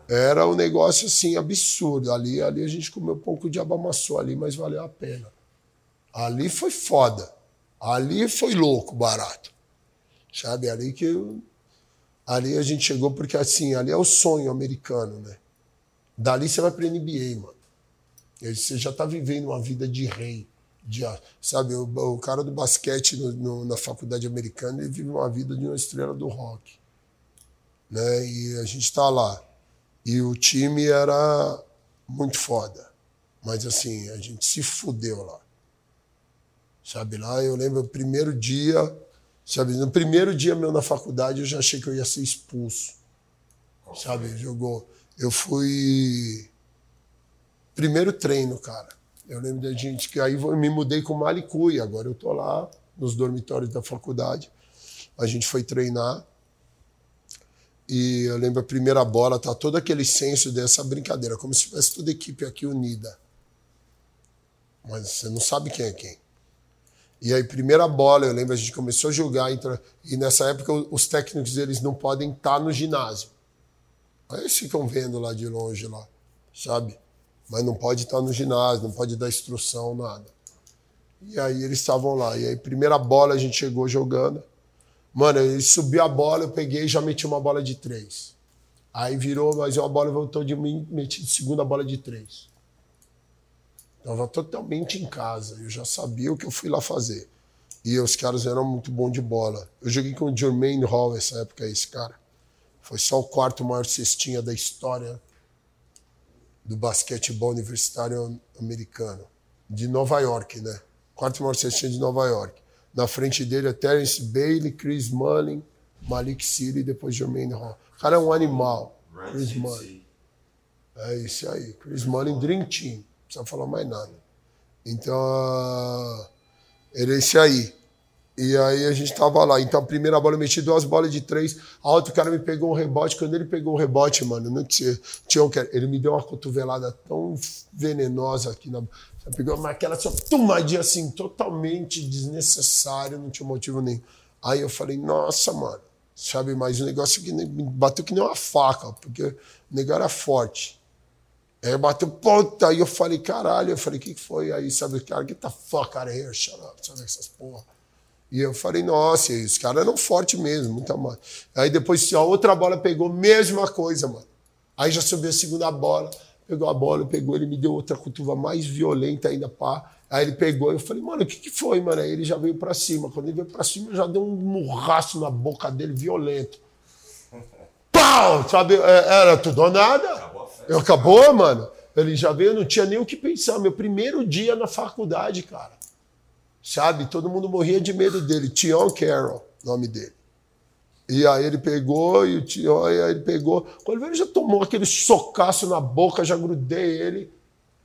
era um negócio assim absurdo. Ali, ali a gente comeu um pouco de abamaçou ali, mas valeu a pena. Ali foi foda. Ali foi louco, barato. Sabe, ali que eu, ali a gente chegou porque assim, ali é o sonho americano, né? Dali você vai para NBA, mano. Você já está vivendo uma vida de rei. De, sabe, o, o cara do basquete no, no, na faculdade americana, ele vive uma vida de uma estrela do rock. Né? E a gente está lá. E o time era muito foda. Mas assim, a gente se fudeu lá. Sabe, lá eu lembro o primeiro dia, sabe, no primeiro dia meu na faculdade eu já achei que eu ia ser expulso. Sabe, jogou eu fui. Primeiro treino, cara. Eu lembro da gente que aí eu me mudei com Malicui. Agora eu tô lá nos dormitórios da faculdade. A gente foi treinar. E eu lembro a primeira bola, tá todo aquele senso dessa brincadeira, como se tivesse toda a equipe aqui unida. Mas você não sabe quem é quem. E aí, primeira bola, eu lembro, a gente começou a jogar, e nessa época os técnicos eles não podem estar no ginásio. Aí eles ficam vendo lá de longe, lá, sabe? Mas não pode estar no ginásio, não pode dar instrução, nada. E aí eles estavam lá. E aí, primeira bola, a gente chegou jogando. Mano, ele subiu a bola, eu peguei e já meti uma bola de três. Aí virou mais uma bola voltou de mim, meti segunda bola de três. Estava totalmente em casa. Eu já sabia o que eu fui lá fazer. E os caras eram muito bons de bola. Eu joguei com o Jermaine Hall essa época, esse cara. Foi só o quarto maior cestinha da história do basquetebol universitário americano. De Nova York, né? Quarto maior cestinha de Nova York. Na frente dele é Terence Bailey, Chris Mullin, Malik City e depois Jermaine Hall. O cara é um animal. Chris Mullin. É isso aí. Chris Mullin, Dream Team. Precisa falar mais nada. Então, ele é esse aí. E aí a gente tava lá. Então, a primeira bola eu meti duas bolas de três. A outro cara me pegou um rebote. Quando ele pegou o rebote, mano, não tinha, tinha um, ele me deu uma cotovelada tão venenosa aqui na. Pegou uma aquela só tomadinha assim, totalmente desnecessária, não tinha motivo nenhum. Aí eu falei, nossa, mano, sabe, mas o negócio que me bateu que nem uma faca, porque o negócio era forte. Aí bateu, puta, aí eu falei, caralho, eu falei, o que, que foi? Aí, sabe, cara, get the fuck out of here, shut up, sabe, essas porra. E eu falei, nossa, os caras eram fortes mesmo, muito mais. Aí depois a outra bola pegou, mesma coisa, mano. Aí já subiu a segunda bola, pegou a bola, pegou, ele me deu outra cutuva mais violenta ainda, pá. Aí ele pegou, eu falei, mano, o que, que foi, mano? Aí ele já veio pra cima. Quando ele veio pra cima, eu já dei um murraço na boca dele, violento. Pau! Sabe, é, era tudo ou nada. Eu, acabou, mano. Ele já veio, não tinha nem o que pensar. Meu primeiro dia na faculdade, cara sabe? Todo mundo morria de medo dele. Tion Carroll, nome dele. E aí ele pegou, e o Tion, aí ele pegou. Quando ele já tomou aquele socaço na boca, já grudei ele,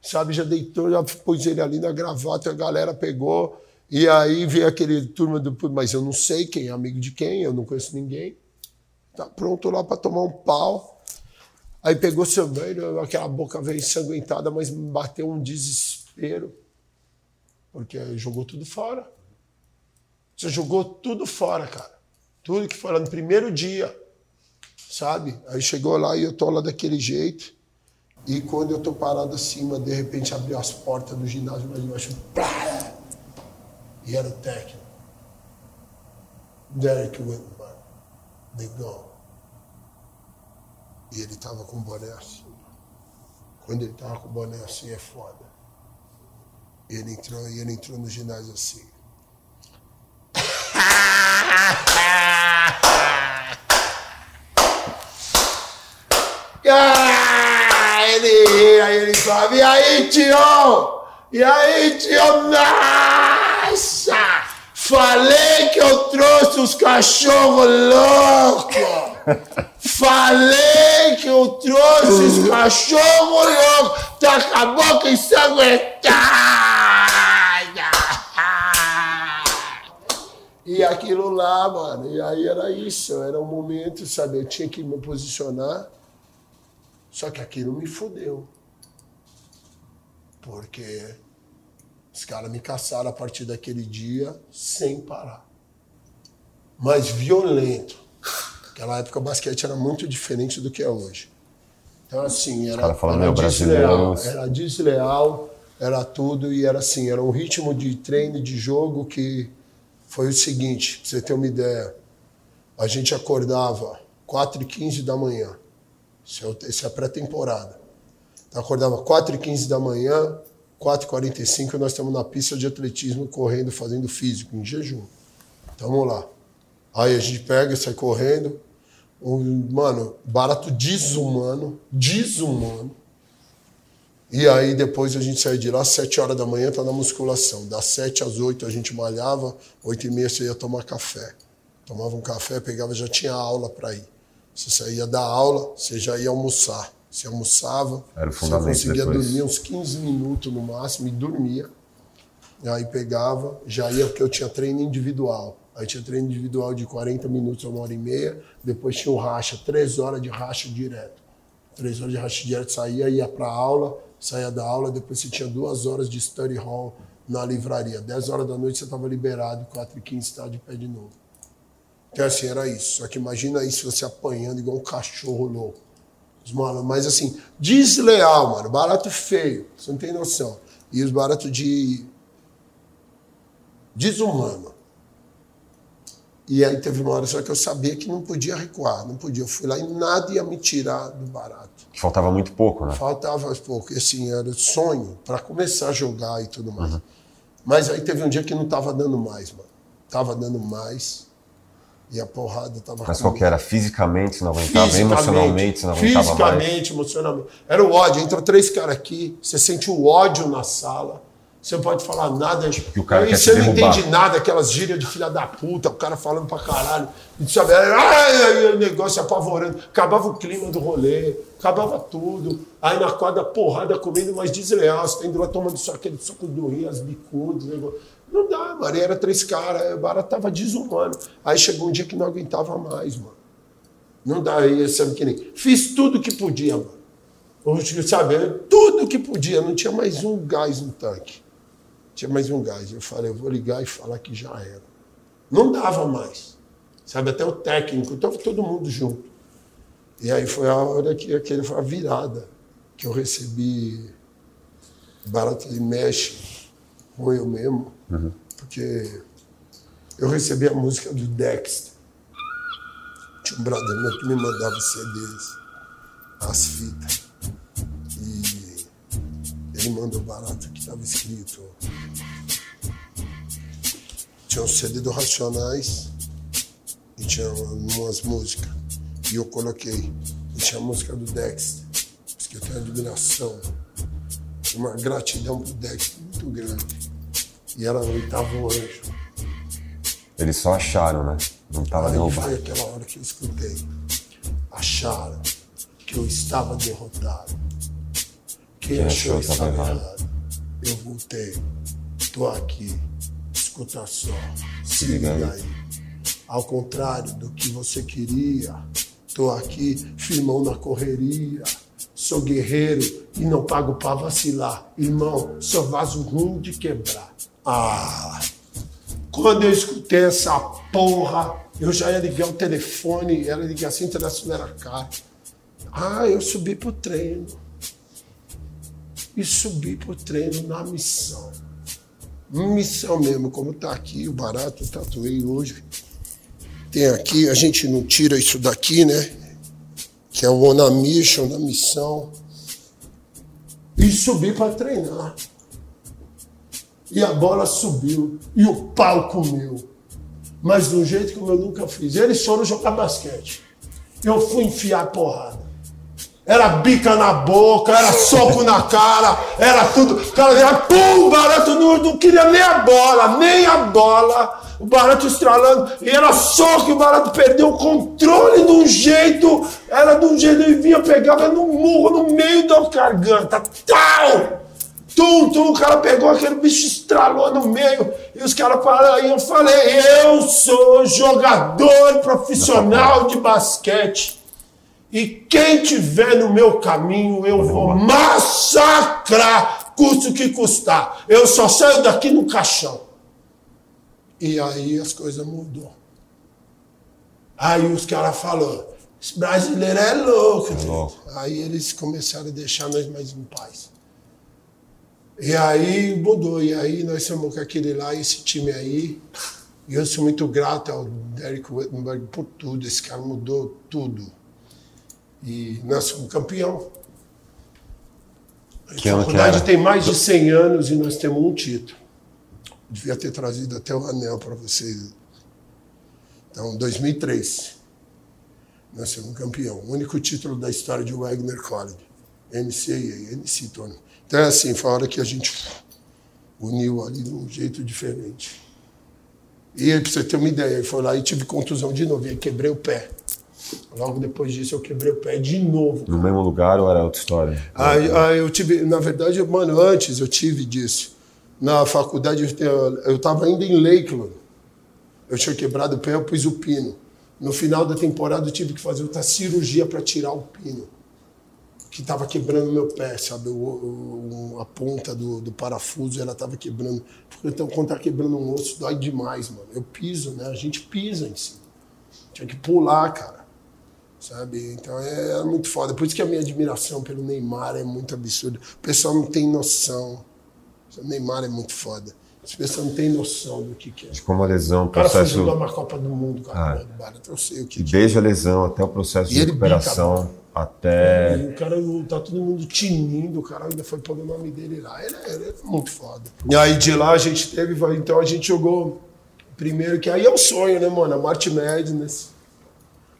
sabe? Já deitou, já pôs ele ali na gravata, a galera pegou. E aí veio aquele turma do. Mas eu não sei quem é amigo de quem, eu não conheço ninguém. Tá pronto lá para tomar um pau. Aí pegou seu banho, aquela boca veio ensanguentada, mas me bateu um desespero. Porque jogou tudo fora. Você jogou tudo fora, cara. Tudo que foi lá no primeiro dia. Sabe? Aí chegou lá e eu tô lá daquele jeito. E quando eu tô parado acima, de repente abriu as portas do ginásio lá de baixo. E era o técnico. Derek Whitman. Negão. E ele tava com o boné assim. Quando ele tava com o boné assim é foda. E ele entrou, e ele entrou no ginásio assim. Ah, ele, aí ele falava, e aí, tio? E aí, tio? Nossa! Falei que eu trouxe os cachorros loucos! Falei que eu trouxe os cachorros loucos! Tá com a boca ensanguentada! E aquilo lá, mano, e aí era isso, era um momento, sabe? Eu tinha que me posicionar, só que aquilo me fudeu. Porque os caras me caçaram a partir daquele dia sem parar. Mas violento. Naquela época o basquete era muito diferente do que é hoje. Então, assim, era, era desleal, era desleal, era tudo, e era assim, era um ritmo de treino, de jogo que foi o seguinte, pra você ter uma ideia. A gente acordava 4h15 da manhã. Isso é, é a pré-temporada. Então, acordava 4h15 da manhã, 4h45 nós estamos na pista de atletismo correndo, fazendo físico, em jejum. Então vamos lá. Aí a gente pega e sai correndo. Um, mano, barato desumano, desumano. E aí depois a gente saiu de lá, 7 horas da manhã, tá na musculação. Das 7 às 8 a gente malhava, 8 e meia você ia tomar café. Tomava um café, pegava, já tinha aula para ir. Você saía da aula, você já ia almoçar. Você almoçava, Era o você conseguia depois. dormir uns 15 minutos no máximo e dormia. Aí pegava, já ia porque eu tinha treino individual. Aí tinha treino individual de 40 minutos a uma hora e meia, depois tinha o racha, três horas de racha direto. Três horas de racha direto, saía, ia para aula, saía da aula, depois você tinha duas horas de study hall na livraria. Dez horas da noite você estava liberado, quatro e quinze estava de pé de novo. Então assim, era isso. Só que imagina isso, você apanhando igual um cachorro louco. Mano, mas assim, desleal, mano. Barato feio. Você não tem noção. E os baratos de. desumano. E aí teve uma hora só que eu sabia que não podia recuar, não podia. Eu fui lá e nada ia me tirar do barato. Faltava muito pouco, né? Faltava pouco. E assim, era sonho para começar a jogar e tudo mais. Uhum. Mas aí teve um dia que não tava dando mais, mano. Tava dando mais. E a porrada tava. Mas qual que era? Fisicamente não aguentava? Fisicamente, emocionalmente não aguentava Fisicamente, mais. emocionalmente. Era o ódio. Entra três caras aqui, você sente o ódio na sala. Você não pode falar nada. Que o cara aí você não entende nada, aquelas gírias de filha da puta, o cara falando pra caralho. E sabe, aí o negócio apavorando. Acabava o clima do rolê, acabava tudo. Aí na quadra, porrada comendo mais desleal. Você tá indo lá tomando só aquele suco do rio, as bicudas, negócio. Não dá, mano. Era três caras, o barato tava desumano. Aí chegou um dia que não aguentava mais, mano. Não dá, aí, sabe que nem. Fiz tudo que podia, mano. Sabe, tudo que podia, não tinha mais um gás no tanque. Tinha mais um gás. Eu falei, eu vou ligar e falar que já era. Não dava mais. Sabe, até o técnico, estava todo mundo junto. E aí foi a hora que aquele foi a virada que eu recebi barato de mexe com eu mesmo. Uhum. Porque eu recebi a música do Dexter. Tinha um brother meu que me mandava CDs, as fitas. E ele mandou barato que estava escrito. Tinha um CD do Racionais e tinha umas músicas. E eu coloquei. E tinha a música do Dexter. Porque eu tenho admiração, uma gratidão pro Dexter muito grande e era no oitavo anjo. Eles só acharam, né? Não estava derrubado. Foi aquela hora que eu escutei. Acharam que eu estava derrotado. Quem, Quem achou que estava errado? errado? Eu voltei. Tô aqui. Escuta só. Se, liga aí. Ao contrário do que você queria, tô aqui, firmão na correria. Sou guerreiro e não pago pra vacilar. Irmão, só vaso ruim de quebrar. Ah! Quando eu escutei essa porra, eu já ia ligar o telefone, era ligação internacional era cara. Ah, eu subi pro treino. E subi pro treino na missão. Missão mesmo, como tá aqui, o barato, tatuei hoje. Tem aqui, a gente não tira isso daqui, né? Que é o On a Mission, da missão. E subi para treinar. E a bola subiu. E o pau comeu mas de um jeito como eu nunca fiz. Eles foram jogar basquete. Eu fui enfiar porrada. Era bica na boca, era soco na cara, era tudo. O cara dizia, pum, o barato não, não queria nem a bola, nem a bola. O barato estralando, e era soco, e o barato perdeu o controle de um jeito, era de um jeito, ele vinha, pegava no murro, no meio da garganta, tal! Tum, tum, o cara pegou aquele bicho, estralou no meio. E os caras falaram, aí eu falei, eu sou jogador profissional de basquete. E quem tiver no meu caminho, eu vou massacrar, custo que custar. Eu só saio daqui no caixão. E aí as coisas mudou. Aí os caras falaram, esse brasileiro é louco. É louco. Aí eles começaram a deixar nós mais em paz. E aí mudou, e aí nós somos com aquele lá, esse time aí. E eu sou muito grato ao Derek Wittenberg por tudo, esse cara mudou tudo. E nós somos campeão. A faculdade tem mais de 100 anos e nós temos um título. Devia ter trazido até o anel para vocês. Então, 2003, nós somos campeão. O único título da história de Wagner College. NCAA, NC Tournament. Então, é assim, foi a hora que a gente uniu ali de um jeito diferente. E para você ter uma ideia, foi lá e tive contusão de novo, e aí quebrei o pé. Logo depois disso eu quebrei o pé de novo. No mesmo lugar ou era outra história? Aí, aí eu tive, na verdade, mano, antes eu tive disso. Na faculdade eu estava ainda em Lakeland. Eu tinha quebrado o pé, eu pus o pino. No final da temporada eu tive que fazer outra cirurgia para tirar o pino que estava quebrando meu pé, sabe? O, o, a ponta do, do parafuso, ela estava quebrando. Então, quando tá quebrando um osso, dói demais, mano. Eu piso, né? A gente pisa em cima. Tinha que pular, cara. Sabe? Então é, é muito foda. Por isso que a minha admiração pelo Neymar é muito absurda. O pessoal não tem noção. O Neymar é muito foda. As pessoas não têm noção do que, que é. De como a lesão, o processo... cara fugiu uma Copa do Mundo, cara. Ah. Eu sei o que, e desde é. a lesão até o processo e de recuperação... Bica, até. E o cara tá todo mundo tinindo, o cara ainda foi pôr o nome dele lá. Ele é, ele é, muito foda. E aí de lá a gente teve, então a gente jogou primeiro, que aí é um sonho, né, mano? A March Madness.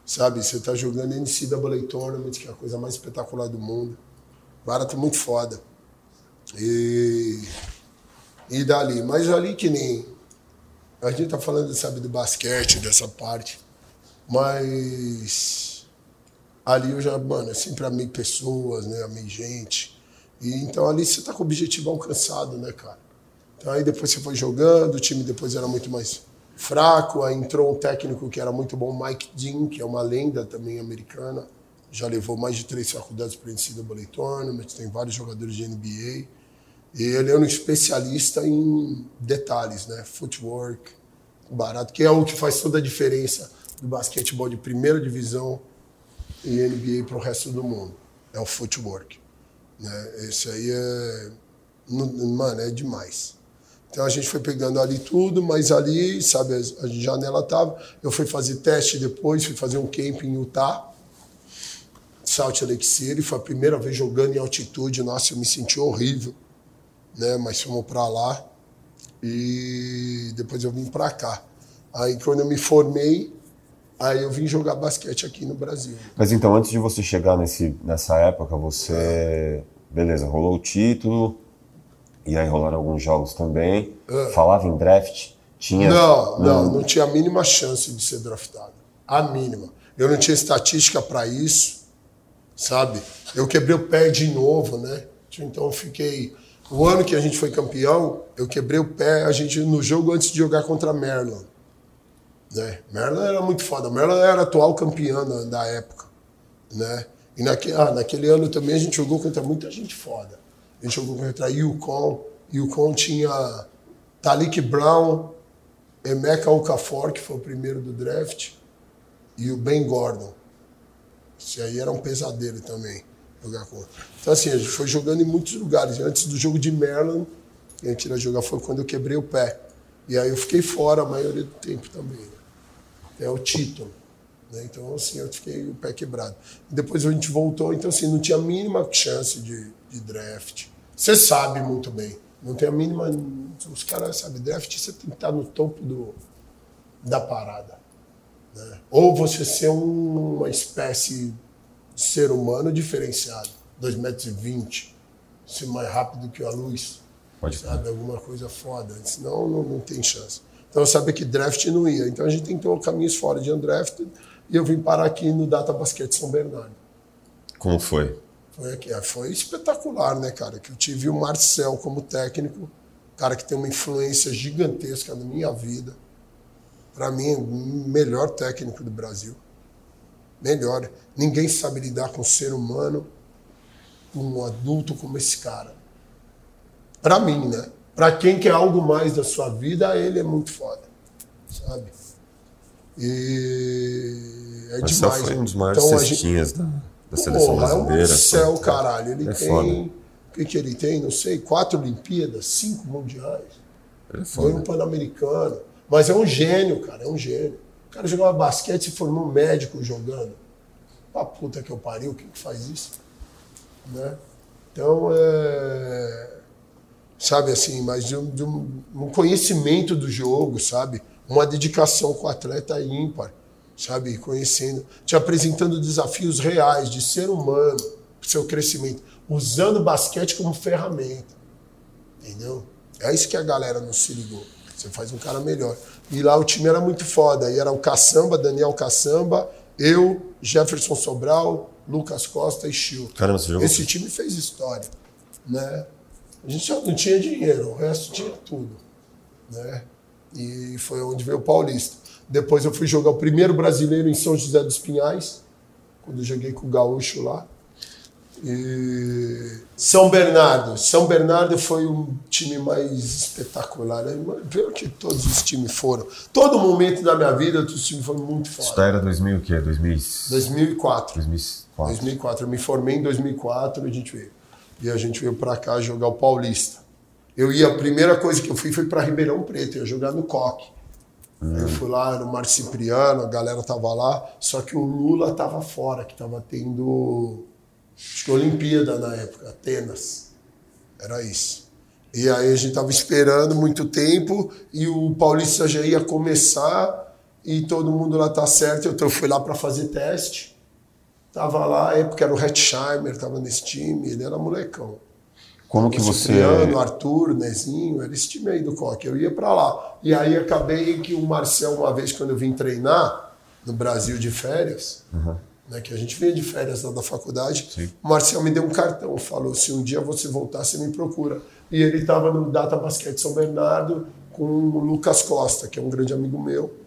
Sabe, você tá jogando NCAA Tournament, que é a coisa mais espetacular do mundo. Barato muito foda. E. E dali. Mas ali que nem. A gente tá falando, sabe, do basquete, dessa parte. Mas ali eu já, mano, eu sempre amei pessoas, né? Amei gente. E então ali você tá com o objetivo alcançado, né, cara? Então aí depois você foi jogando, o time depois era muito mais fraco, aí entrou um técnico que era muito bom, Mike Dean, que é uma lenda também americana, já levou mais de três faculdades para NCAA Tournament, tem vários jogadores de NBA. E ele é um especialista em detalhes, né? Footwork, barato, que é o que faz toda a diferença do basquetebol de primeira divisão e NBA para o resto do mundo. É o footwork. Né? Esse aí é. Mano, é demais. Então a gente foi pegando ali tudo, mas ali, sabe, a janela tava. Eu fui fazer teste depois, fui fazer um camp em Utah, Salt Lake City. Foi a primeira vez jogando em altitude. Nossa, eu me senti horrível, né? Mas fomos para lá e depois eu vim para cá. Aí quando eu me formei, Aí eu vim jogar basquete aqui no Brasil. Mas então, antes de você chegar nesse, nessa época, você. É. Beleza, rolou o título, e aí rolaram alguns jogos também. É. Falava em draft? Tinha. Não, não, não tinha a mínima chance de ser draftado. A mínima. Eu não tinha estatística para isso, sabe? Eu quebrei o pé de novo, né? Então eu fiquei. O ano que a gente foi campeão, eu quebrei o pé, a gente no jogo antes de jogar contra a Maryland. Né? Maryland era muito foda. Maryland era atual campeã da, da época. Né? E naque, ah, naquele ano também a gente jogou contra muita gente foda. A gente jogou contra Yukon. Yukon tinha Talik Brown, Emeka Okafor, que foi o primeiro do draft, e o Ben Gordon. Esse aí era um pesadelo também, jogar contra. Então, assim, a gente foi jogando em muitos lugares. Antes do jogo de Maryland, a gente ia jogar foi quando eu quebrei o pé. E aí eu fiquei fora a maioria do tempo também. Né? É o título. Né? Então, assim, eu fiquei o pé quebrado. Depois a gente voltou, então, assim, não tinha a mínima chance de, de draft. Você sabe muito bem. Não tem a mínima. Os caras sabem, draft você tem que estar no topo do, da parada. Né? Ou você ser um, uma espécie de ser humano diferenciado, 2,20 metros, ser mais rápido que a luz. Pode sabe? Ser. Alguma coisa foda. Senão não, não tem chance. Então eu sabia que draft não ia. Então a gente tentou caminhos fora de undrafted e eu vim parar aqui no Data Basquete São Bernardo. Como foi? Foi, aqui, é, foi espetacular, né, cara? Que eu tive o Marcel como técnico, cara que tem uma influência gigantesca na minha vida. Para mim, o melhor técnico do Brasil. Melhor. Ninguém sabe lidar com um ser humano, com um adulto como esse cara. Para mim, né? Para quem quer algo mais da sua vida, ele é muito foda, sabe? E é Marcel demais. foi um dos maiores então, cestinhas gente... da, da seleção Porra, brasileira. É um céu, caralho. Ele é tem. O que, que ele tem? Não sei, quatro Olimpíadas, cinco mundiais. Ele é foda. um Pan-Americano. Mas é um gênio, cara, é um gênio. O cara jogava basquete e formou um médico jogando. A puta que eu pariu, quem que faz isso? Né? Então, é... sabe assim, mas de, um, de um conhecimento do jogo, sabe? Uma dedicação com o atleta ímpar, sabe? Conhecendo, te apresentando desafios reais de ser humano, seu crescimento, usando o basquete como ferramenta. Entendeu? É isso que a galera não se ligou. Você faz um cara melhor. E lá o time era muito foda. E era o Caçamba, Daniel Caçamba, eu, Jefferson Sobral, Lucas Costa e Chil. Caramba, você jogou Esse time fez história. Né? A gente só não tinha dinheiro, o resto tinha tudo. Né? E foi onde veio o Paulista. Depois eu fui jogar o primeiro brasileiro em São José dos Pinhais, quando eu joguei com o Gaúcho lá. E São Bernardo. São Bernardo foi um time mais espetacular. Né? Viu que todos os times foram. Todo momento da minha vida, os times foram muito fortes. Isso era 2000 o quê? 2000... 2004. 2004. 2004. Eu me formei em 2004 e a gente veio. E a gente veio para cá jogar o Paulista. Eu ia, a primeira coisa que eu fui foi para Ribeirão Preto, eu ia jogar no Coque. Uhum. Eu fui lá no Mar Cipriano, a galera tava lá, só que o Lula tava fora, que tava tendo acho que Olimpíada na época, Atenas. Era isso. E aí a gente tava esperando muito tempo e o Paulista já ia começar e todo mundo lá tá certo. Então eu fui lá para fazer teste. Tava lá, época era o Hetzheimer, tava nesse time, ele era molecão. Como que você. Cipriano, Arthur, Nezinho, era esse time aí do Coque. Eu ia para lá. E aí acabei que o Marcel, uma vez, quando eu vim treinar no Brasil de férias, uhum. né, que a gente vinha de férias lá da faculdade, Sim. o Marcel me deu um cartão, falou: se um dia você voltar, você me procura. E ele estava no Data Basquete São Bernardo com o Lucas Costa, que é um grande amigo meu.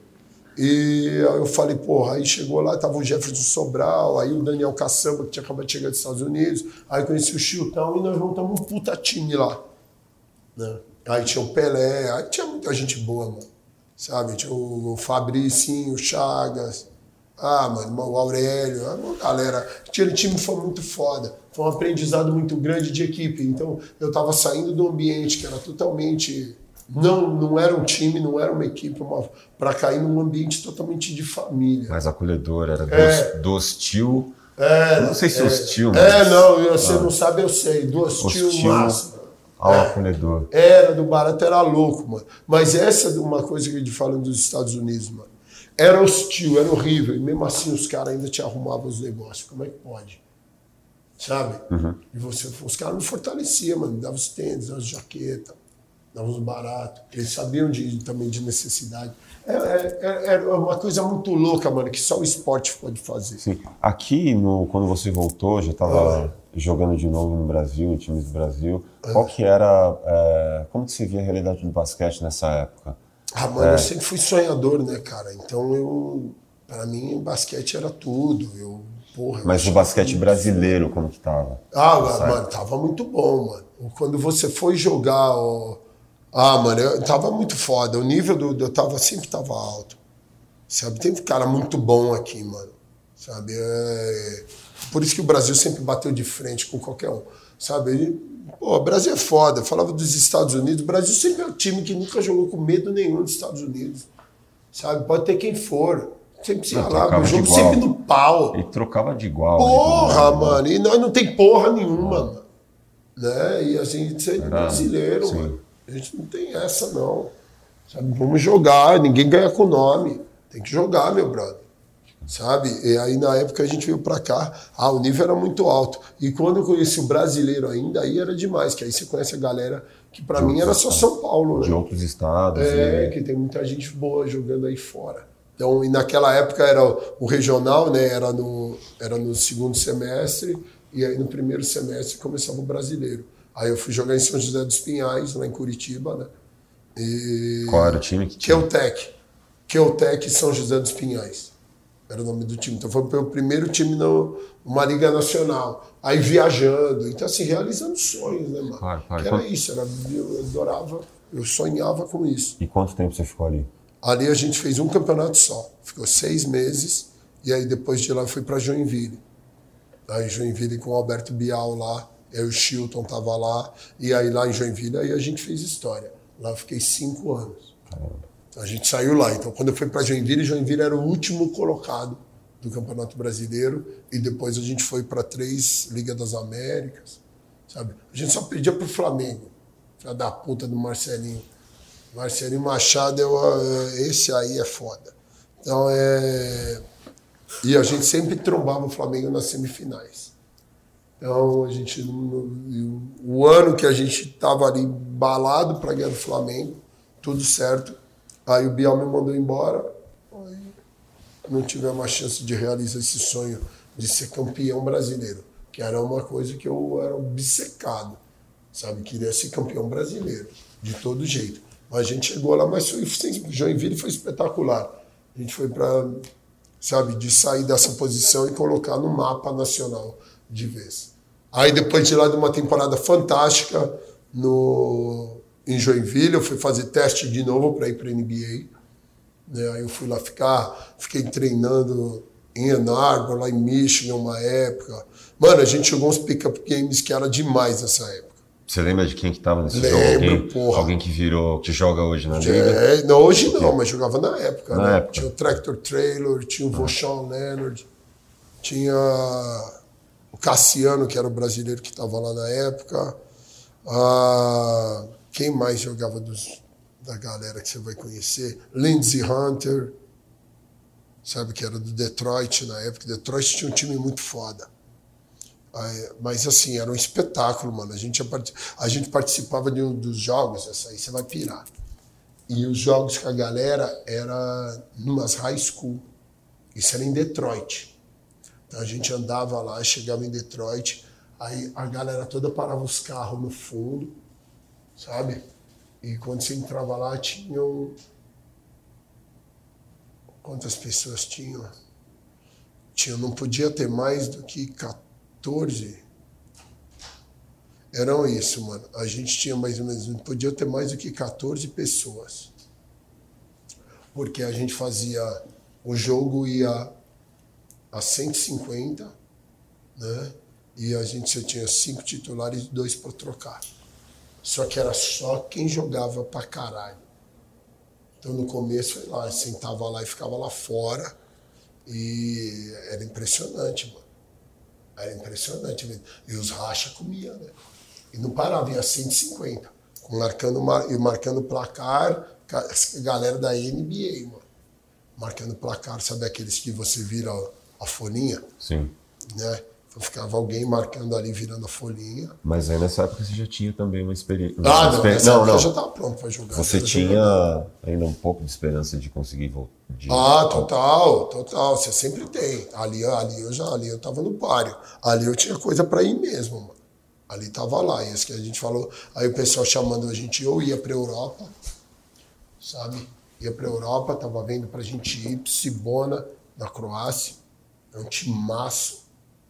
E eu falei, porra, aí chegou lá, tava o Jefferson Sobral, aí o Daniel Caçamba, que tinha acabado de chegar dos Estados Unidos, aí conheci o Chiltão e nós montamos um puta time lá. Né? Aí tinha o Pelé, aí tinha muita gente boa, mano. Sabe? Tinha o Fabricinho, o Chagas, ah, mano, o Aurélio, a galera. Aquele time foi muito foda. Foi um aprendizado muito grande de equipe. Então, eu tava saindo do ambiente que era totalmente não, não era um time, não era uma equipe para cair num ambiente totalmente de família. Mais acolhedor, era do, é, do hostil. É, não sei se é, hostil, mas. É, não, você ah, não sabe, eu sei. Do hostil, hostil máximo. Ao é, acolhedor. Era, do barato era louco, mano. Mas essa é uma coisa que a gente fala dos Estados Unidos, mano. Era hostil, era horrível. E mesmo assim os caras ainda te arrumavam os negócios. Como é que pode? Sabe? Uhum. E você, os caras me fortaleciam, mano. Me davam os tênis, as jaquetas dava uns baratos. Eles sabiam de, também de necessidade. É, é, é, é, uma coisa muito louca, mano, que só o esporte pode fazer. Sim. Aqui, no, quando você voltou, já estava jogando de novo no Brasil, em times do Brasil, é. qual que era, é, como que você via a realidade do basquete nessa época? Ah, mano, é. eu sempre fui sonhador, né, cara? Então eu, para mim, basquete era tudo. Eu, porra, Mas o basquete brasileiro, como que tava? Ah, mano, tava muito bom, mano. Quando você foi jogar, ó, ah, mano, eu tava muito foda. O nível do, eu tava sempre tava alto. Sabe, tem um cara muito bom aqui, mano. Sabe, é... por isso que o Brasil sempre bateu de frente com qualquer um. Sabe, ele, pô, o Brasil é foda. Eu falava dos Estados Unidos. O Brasil sempre é um time que nunca jogou com medo nenhum dos Estados Unidos. Sabe, pode ter quem for. Sempre se lá, o jogo sempre no pau. E trocava de igual. Porra, mano. E nós não tem porra nenhuma, mano. Né? E a gente é brasileiro, sim. mano. A gente não tem essa, não. Sabe? Vamos jogar, ninguém ganha com nome. Tem que jogar, meu brother. Sabe? E aí na época a gente veio para cá, ah, o nível era muito alto. E quando eu conheci o brasileiro ainda, aí era demais, que aí você conhece a galera que para mim era só São Paulo, né? De outros estados. É, e... que tem muita gente boa jogando aí fora. Então, e naquela época era o regional, né? Era no, era no segundo semestre, e aí no primeiro semestre começava o brasileiro. Aí eu fui jogar em São José dos Pinhais, lá em Curitiba, né? E... Qual era o time que tinha? Keutec. Keutec São José dos Pinhais. Era o nome do time. Então foi o primeiro time numa Liga Nacional. Aí viajando. Então, assim, realizando sonhos, né, mano? Claro, claro. era isso. Era, eu adorava, eu sonhava com isso. E quanto tempo você ficou ali? Ali a gente fez um campeonato só. Ficou seis meses. E aí depois de lá eu fui para Joinville. Aí Joinville com o Alberto Bial lá eu, o Chilton tava lá, e aí lá em Joinville, aí a gente fez história. Lá eu fiquei cinco anos. A gente saiu lá. Então, quando eu fui para Joinville, Joinville era o último colocado do Campeonato Brasileiro, e depois a gente foi para três Liga das Américas, sabe? A gente só pedia pro Flamengo, filha da puta do Marcelinho. Marcelinho Machado, eu, eh, esse aí é foda. Então, é... E a gente sempre trombava o Flamengo nas semifinais. Então, a gente, o ano que a gente estava ali balado para ganhar do Flamengo, tudo certo. Aí o Biel me mandou embora. Não tivemos uma chance de realizar esse sonho de ser campeão brasileiro, que era uma coisa que eu era obcecado, sabe? Queria ser campeão brasileiro, de todo jeito. Mas a gente chegou lá, mas foi, Joinville foi espetacular. A gente foi para, sabe, de sair dessa posição e colocar no mapa nacional de vez. Aí depois de lá de uma temporada fantástica no em Joinville, eu fui fazer teste de novo para ir para a NBA. Né? Aí eu fui lá ficar, fiquei treinando em Ann Arbor, lá em Michigan, uma época. Mano, a gente jogou uns pick-up games que era demais nessa época. Você lembra de quem que tava nesse Lembro, jogo? Alguém, porra. alguém que virou, que joga hoje na liga? É, não, hoje não, mas jogava na época. Na né? época. Tinha o Tractor Trailer, tinha o ah. Leonard, tinha Cassiano, que era o brasileiro que estava lá na época. Ah, quem mais jogava dos, da galera que você vai conhecer? Lindsey Hunter, sabe, que era do Detroit na época. Detroit tinha um time muito foda. mas assim, era um espetáculo, mano. A gente, a gente participava de um dos jogos, essa aí você vai pirar. E os jogos com a galera era numas high school. Isso era em Detroit. A gente andava lá, chegava em Detroit, aí a galera toda parava os carros no fundo, sabe? E quando você entrava lá, tinham. Quantas pessoas tinham? Tinha, não podia ter mais do que 14. Eram isso, mano. A gente tinha mais ou menos, não podia ter mais do que 14 pessoas. Porque a gente fazia. O jogo ia a 150, né? E a gente só tinha cinco titulares e dois para trocar. Só que era só quem jogava pra caralho. Então no começo, lá, sentava lá e ficava lá fora. E era impressionante, mano. Era impressionante. E os racha comia, né? E não parava, ia 150. Marcando, e marcando placar, galera da NBA, mano. Marcando placar, sabe aqueles que você vira a folhinha. Sim. Né? Então ficava alguém marcando ali, virando a folhinha. Mas aí nessa época você já tinha também uma experiência. Ah, não, não, não. já estava pronto para jogar. Você tinha ainda um pouco de esperança de conseguir voltar? Ah, total, total. Você sempre tem. Ali, ali eu já ali eu tava no páreo. Ali eu tinha coisa para ir mesmo, mano. Ali tava lá. Isso que a gente falou. Aí o pessoal chamando a gente, eu ia pra Europa, sabe? Ia pra Europa, tava vendo pra gente ir, Cibona, na Croácia. É um timaço.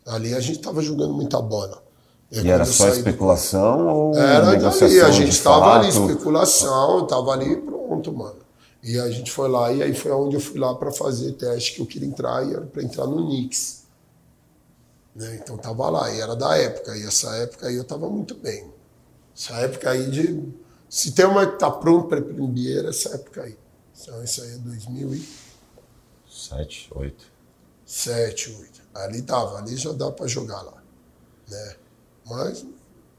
Ali a gente tava jogando muita bola. E, e era só especulação do... ou Era dali, a gente estava ali, especulação, estava ali pronto, mano. E a gente foi lá, e aí foi onde eu fui lá para fazer teste que eu queria entrar, e era para entrar no Knicks. Né? Então tava lá, e era da época, e essa época aí eu tava muito bem. Essa época aí de. Se tem uma que tá pronto para NBA, essa época aí. Então isso aí é 2007, 8. 7, 8. Ali tava, ali já dá para jogar lá. Né? Mas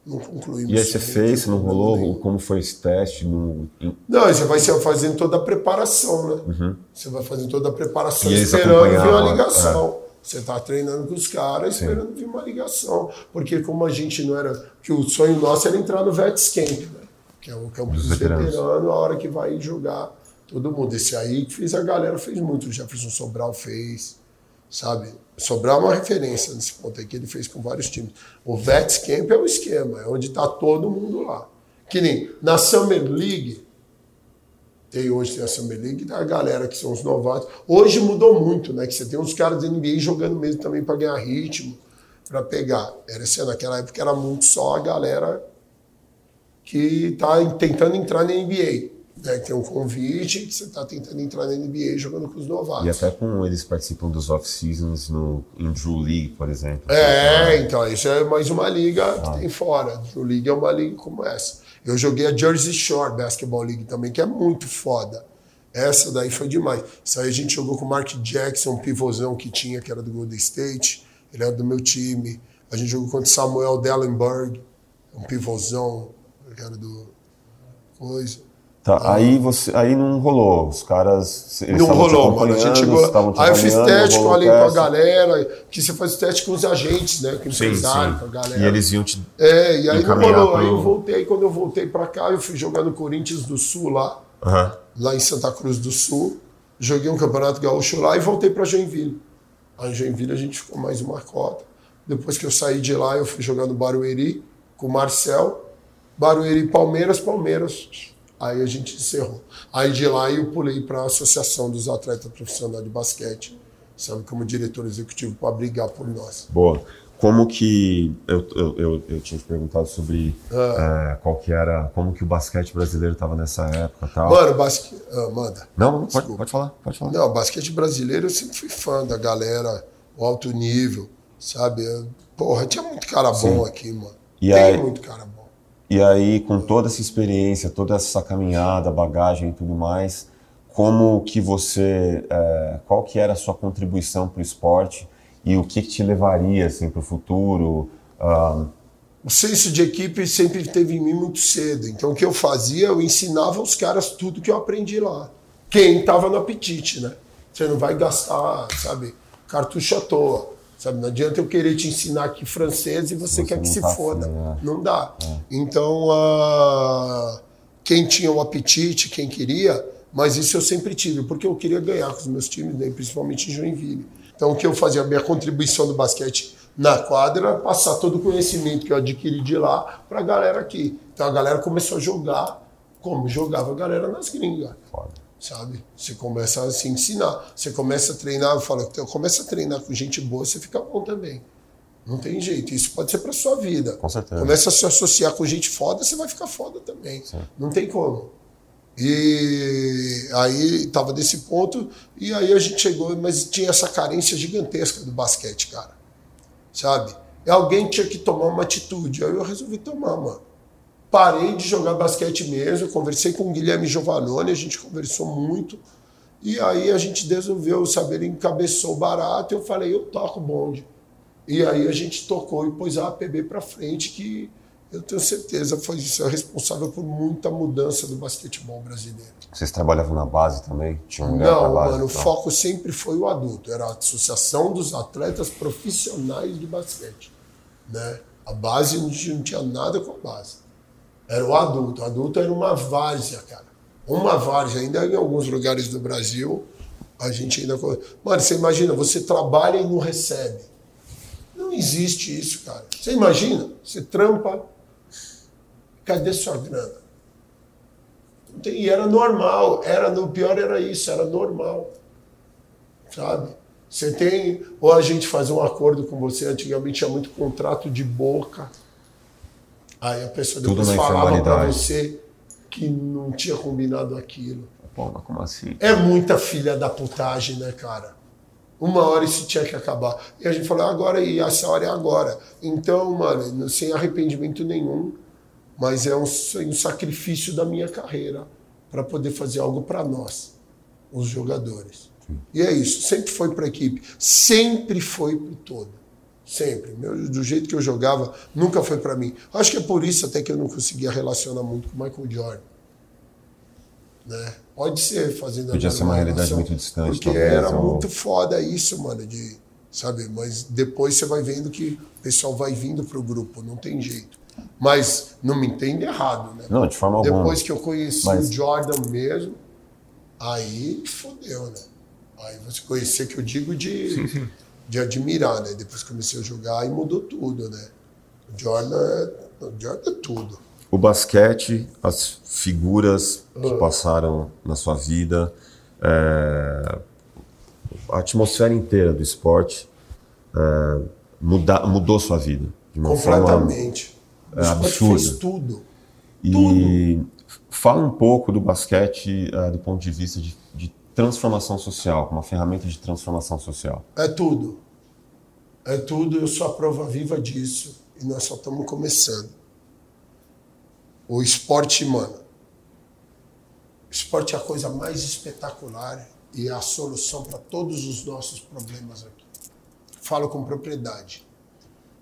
não concluímos. E aí você fez, não rolou? Como foi esse teste? No... Não, você vai fazendo toda a preparação, né? Uhum. Você vai fazendo toda a preparação e esperando vir uma ligação. É. Você está treinando com os caras esperando vir uma ligação. Porque como a gente não era. que o sonho nosso era entrar no Vets Camp, né? Que é o campo dos veteranos, a hora que vai jogar todo mundo. Esse aí que fez a galera, fez muito. O Jefferson Sobral fez, sabe? Sobral é uma referência nesse ponto aí que ele fez com vários times. O Vets Camp é o esquema, é onde está todo mundo lá. Que nem na Summer League, tem hoje tem a Summer League, a galera que são os novatos. Hoje mudou muito, né? Que você tem uns caras da NBA jogando mesmo também para ganhar ritmo, para pegar. Era assim, naquela época era muito só a galera que tá tentando entrar na NBA. Né? Tem um convite que você está tentando entrar na NBA jogando com os novatos. E até com eles participam dos off-seasons no em Drew League, por exemplo. É, então, isso é mais uma liga ah. que tem fora. Drew League é uma liga como essa. Eu joguei a Jersey Shore Basketball League também, que é muito foda. Essa daí foi demais. Isso aí a gente jogou com o Mark Jackson, um pivôzão que tinha, que era do Golden State. Ele era do meu time. A gente jogou contra Samuel Dellenberg, um pivôzão, que era do. Coisa. Tá, ah. aí, você, aí não rolou. Os caras. Eles não rolou, mano. A gente chegou. Aí eu fiz teste com ali com a galera, que você faz teste com os agentes, né? Com o empresário, com a galera. E eles iam te. É, e aí não rolou. Pro... Aí eu voltei, quando eu voltei pra cá, eu fui jogar no Corinthians do Sul lá, uhum. lá em Santa Cruz do Sul. Joguei um campeonato gaúcho lá e voltei pra Joinville. Aí em Joinville a gente ficou mais uma cota. Depois que eu saí de lá, eu fui jogar no Barueri com o Marcel. Barueri, Palmeiras, Palmeiras Aí a gente encerrou. Aí de lá eu pulei para a Associação dos Atletas Profissionais de Basquete, sabe, como diretor executivo, para brigar por nós. Boa. Como que eu, eu, eu, eu tinha te perguntado sobre ah. é, qual que era, como que o basquete brasileiro estava nessa época, tal. Mano, basquete, ah, manda. Não, pode, pode falar, pode falar. Não, basquete brasileiro eu sempre fui fã da galera, o alto nível, sabe? Porra, tinha muito cara bom Sim. aqui, mano. E Tem aí, muito cara bom. E aí, com toda essa experiência, toda essa caminhada, bagagem e tudo mais, como que você, é, qual que era a sua contribuição para o esporte e o que, que te levaria assim para o futuro? Uh... O senso de equipe sempre teve em mim muito cedo. Então, o que eu fazia, eu ensinava os caras tudo que eu aprendi lá. Quem estava no apetite, né? Você não vai gastar, sabe, cartucho à toa. Sabe? Não adianta eu querer te ensinar aqui francês e você, você quer que se tá foda. Assim, é. Não dá. É. Então, uh, quem tinha o apetite, quem queria, mas isso eu sempre tive, porque eu queria ganhar com os meus times, né? principalmente em Joinville. Então, o que eu fazia? A minha contribuição do basquete na quadra era passar todo o conhecimento que eu adquiri de lá para a galera aqui. Então, a galera começou a jogar como jogava a galera nas gringas. Foda sabe? Você começa a se ensinar, você começa a treinar, eu falo, então, começa a treinar com gente boa, você fica bom também. Não tem jeito, isso pode ser para sua vida. Com certeza. Começa a se associar com gente foda, você vai ficar foda também. Sim. Não tem como. E aí tava desse ponto, e aí a gente chegou, mas tinha essa carência gigantesca do basquete, cara. Sabe? E alguém tinha que tomar uma atitude. Aí eu resolvi tomar, mano parei de jogar basquete mesmo, conversei com o Guilherme Giovannone, a gente conversou muito, e aí a gente resolveu saber, ele encabeçou barato, eu falei, eu toco bonde. E aí a gente tocou e pôs a APB para frente, que eu tenho certeza foi isso, é responsável por muita mudança do basquetebol brasileiro. Vocês trabalhavam na base também? Tinha um Não, base, mano, o foco sempre foi o adulto. Era a Associação dos Atletas Profissionais de Basquete. Né? A base não tinha nada com a base. Era o adulto. O adulto era uma várzea, cara. Uma várzea. Ainda em alguns lugares do Brasil, a gente ainda. Mano, você imagina, você trabalha e não recebe. Não existe isso, cara. Você imagina? Você trampa, Cadê sua grana? E era normal, era no pior era isso, era normal. Sabe? Você tem, ou a gente faz um acordo com você, antigamente tinha muito contrato de boca. Aí a pessoa depois falava para você que não tinha combinado aquilo. Pô, mas como assim? É muita filha da putagem, né, cara? Uma hora isso tinha que acabar. E a gente falou, agora, e essa hora é agora. Então, mano, sem arrependimento nenhum, mas é um, um sacrifício da minha carreira para poder fazer algo para nós, os jogadores. Sim. E é isso, sempre foi para a equipe, sempre foi para todo. Sempre. Meu, do jeito que eu jogava, nunca foi para mim. Acho que é por isso até que eu não conseguia relacionar muito com o Michael Jordan. Né? Pode ser fazendo Podia ser uma realidade muito distante. Porque talvez, era ou... muito foda isso, mano, de, sabe? Mas depois você vai vendo que o pessoal vai vindo pro grupo, não tem jeito. Mas não me entenda errado, né? Não, de forma alguma. Depois que eu conheci Mas... o Jordan mesmo, aí fodeu, né? Aí você conhecer que eu digo de, de admirar, né? Depois comecei a jogar e mudou tudo, né? O Jordan é, o Jordan é tudo. O basquete, as figuras que ah. passaram na sua vida, é, a atmosfera inteira do esporte é, muda, mudou sua vida. De uma Completamente. Forma é absurdo. Fez tudo. E tudo. fala um pouco do basquete uh, do ponto de vista de transformação social, como uma ferramenta de transformação social. É tudo. É tudo, eu sou a prova viva disso. E nós só estamos começando. O esporte, mano. O esporte é a coisa mais espetacular e é a solução para todos os nossos problemas aqui. Falo com propriedade.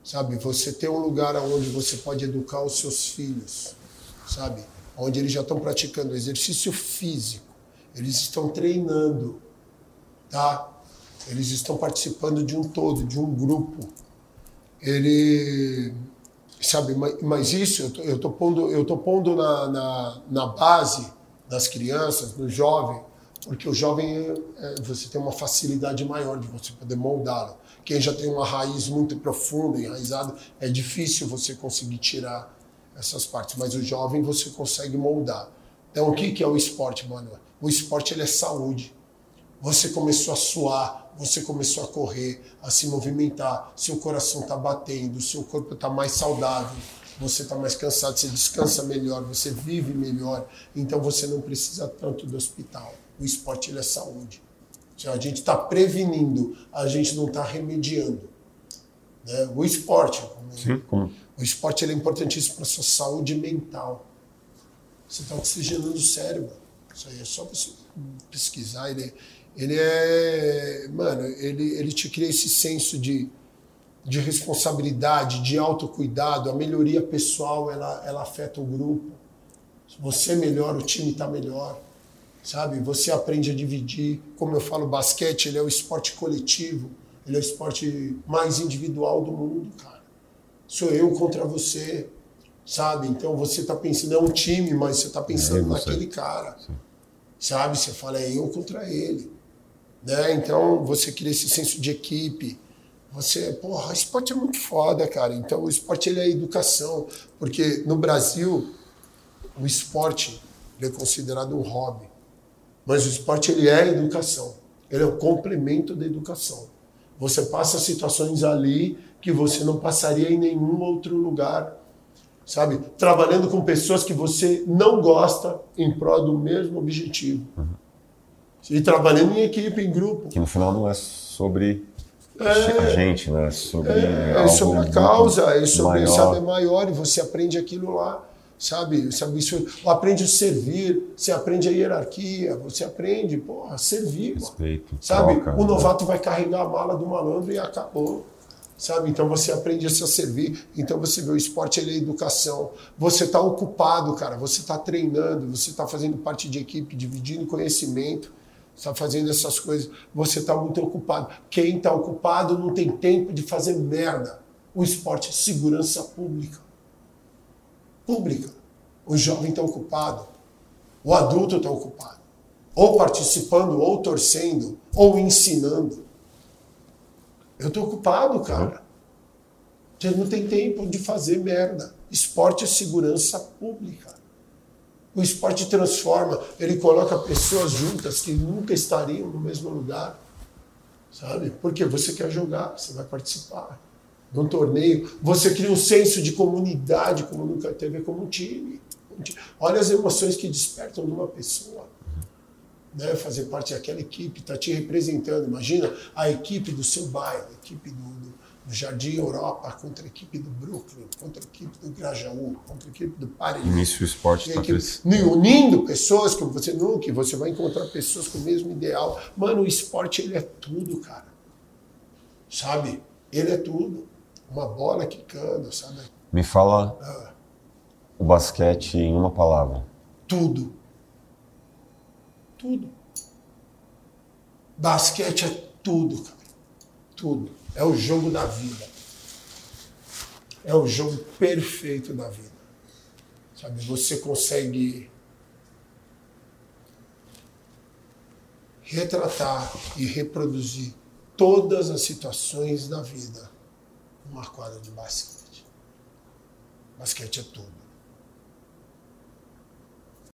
Sabe, você ter um lugar onde você pode educar os seus filhos, sabe? Onde eles já estão praticando exercício físico, eles estão treinando, tá? Eles estão participando de um todo, de um grupo. Ele, sabe, mas isso eu tô, eu tô pondo, eu tô pondo na, na, na base das crianças, do jovem, porque o jovem é, você tem uma facilidade maior de você poder moldá-lo. Quem já tem uma raiz muito profunda, enraizada, é difícil você conseguir tirar essas partes. Mas o jovem você consegue moldar. Então, o que, que é o esporte, mano? O esporte ele é saúde. Você começou a suar, você começou a correr, a se movimentar, seu coração está batendo, seu corpo está mais saudável, você está mais cansado, você descansa melhor, você vive melhor, então você não precisa tanto do hospital. O esporte ele é saúde. A gente está prevenindo, a gente não está remediando. Né? O esporte, Sim, como... o esporte ele é importantíssimo para a sua saúde mental. Você está oxigenando o cérebro. Isso aí é só você pesquisar. Ele, ele é, mano, ele, ele te cria esse senso de, de responsabilidade, de autocuidado. A melhoria pessoal ela, ela afeta o grupo. Se você melhora, o time está melhor sabe? Você aprende a dividir. Como eu falo, basquete ele é o esporte coletivo, ele é o esporte mais individual do mundo, cara. Sou eu contra você, sabe? Então você está pensando, é um time, mas você está pensando é naquele cara, Sim. sabe? Você fala, é eu contra ele. Né? Então você cria esse senso de equipe. Você, porra, esporte é muito foda, cara. Então o esporte ele é educação, porque no Brasil o esporte é considerado um hobby. Mas o esporte ele é educação. Ele é o complemento da educação. Você passa situações ali que você não passaria em nenhum outro lugar, sabe? Trabalhando com pessoas que você não gosta em prol do mesmo objetivo. Uhum. E trabalhando em equipe, em grupo. Que no final não é sobre é, a gente, né? É sobre, é, é sobre a causa, é sobre maior. saber maior e você aprende aquilo lá sabe? isso, aprende a servir, você aprende a hierarquia, você aprende porra, a servir. Respeito, sabe? troca, o novato né? vai carregar a mala do malandro e acabou. Sabe? Então você aprende a se servir. Então você vê o esporte, ele é educação. Você está ocupado, cara. Você está treinando, você está fazendo parte de equipe, dividindo conhecimento, está fazendo essas coisas. Você está muito ocupado. Quem está ocupado não tem tempo de fazer merda. O esporte é segurança pública. Pública. O jovem está ocupado. O adulto está ocupado. Ou participando, ou torcendo, ou ensinando. Eu estou ocupado, cara. Você não tem tempo de fazer merda. Esporte é segurança pública. O esporte transforma, ele coloca pessoas juntas que nunca estariam no mesmo lugar. Sabe? Porque você quer jogar, você vai participar de um torneio. Você cria um senso de comunidade como nunca teve como um time. Olha as emoções que despertam numa pessoa né, fazer parte daquela equipe, está te representando. Imagina a equipe do seu bairro, a equipe do, do, do, Jardim Europa contra a equipe do Brooklyn, contra a equipe do Grajaú, contra a equipe do Paris. Início esporte está Unindo pessoas que você nunca, você vai encontrar pessoas com o mesmo ideal. Mano, o esporte ele é tudo, cara. Sabe? Ele é tudo. Uma bola quicando, sabe? Me fala ah. o basquete em uma palavra. Tudo tudo. Basquete é tudo, cara. Tudo. É o jogo da vida. É o jogo perfeito da vida. Sabe, você consegue retratar e reproduzir todas as situações da vida numa quadra de basquete. Basquete é tudo.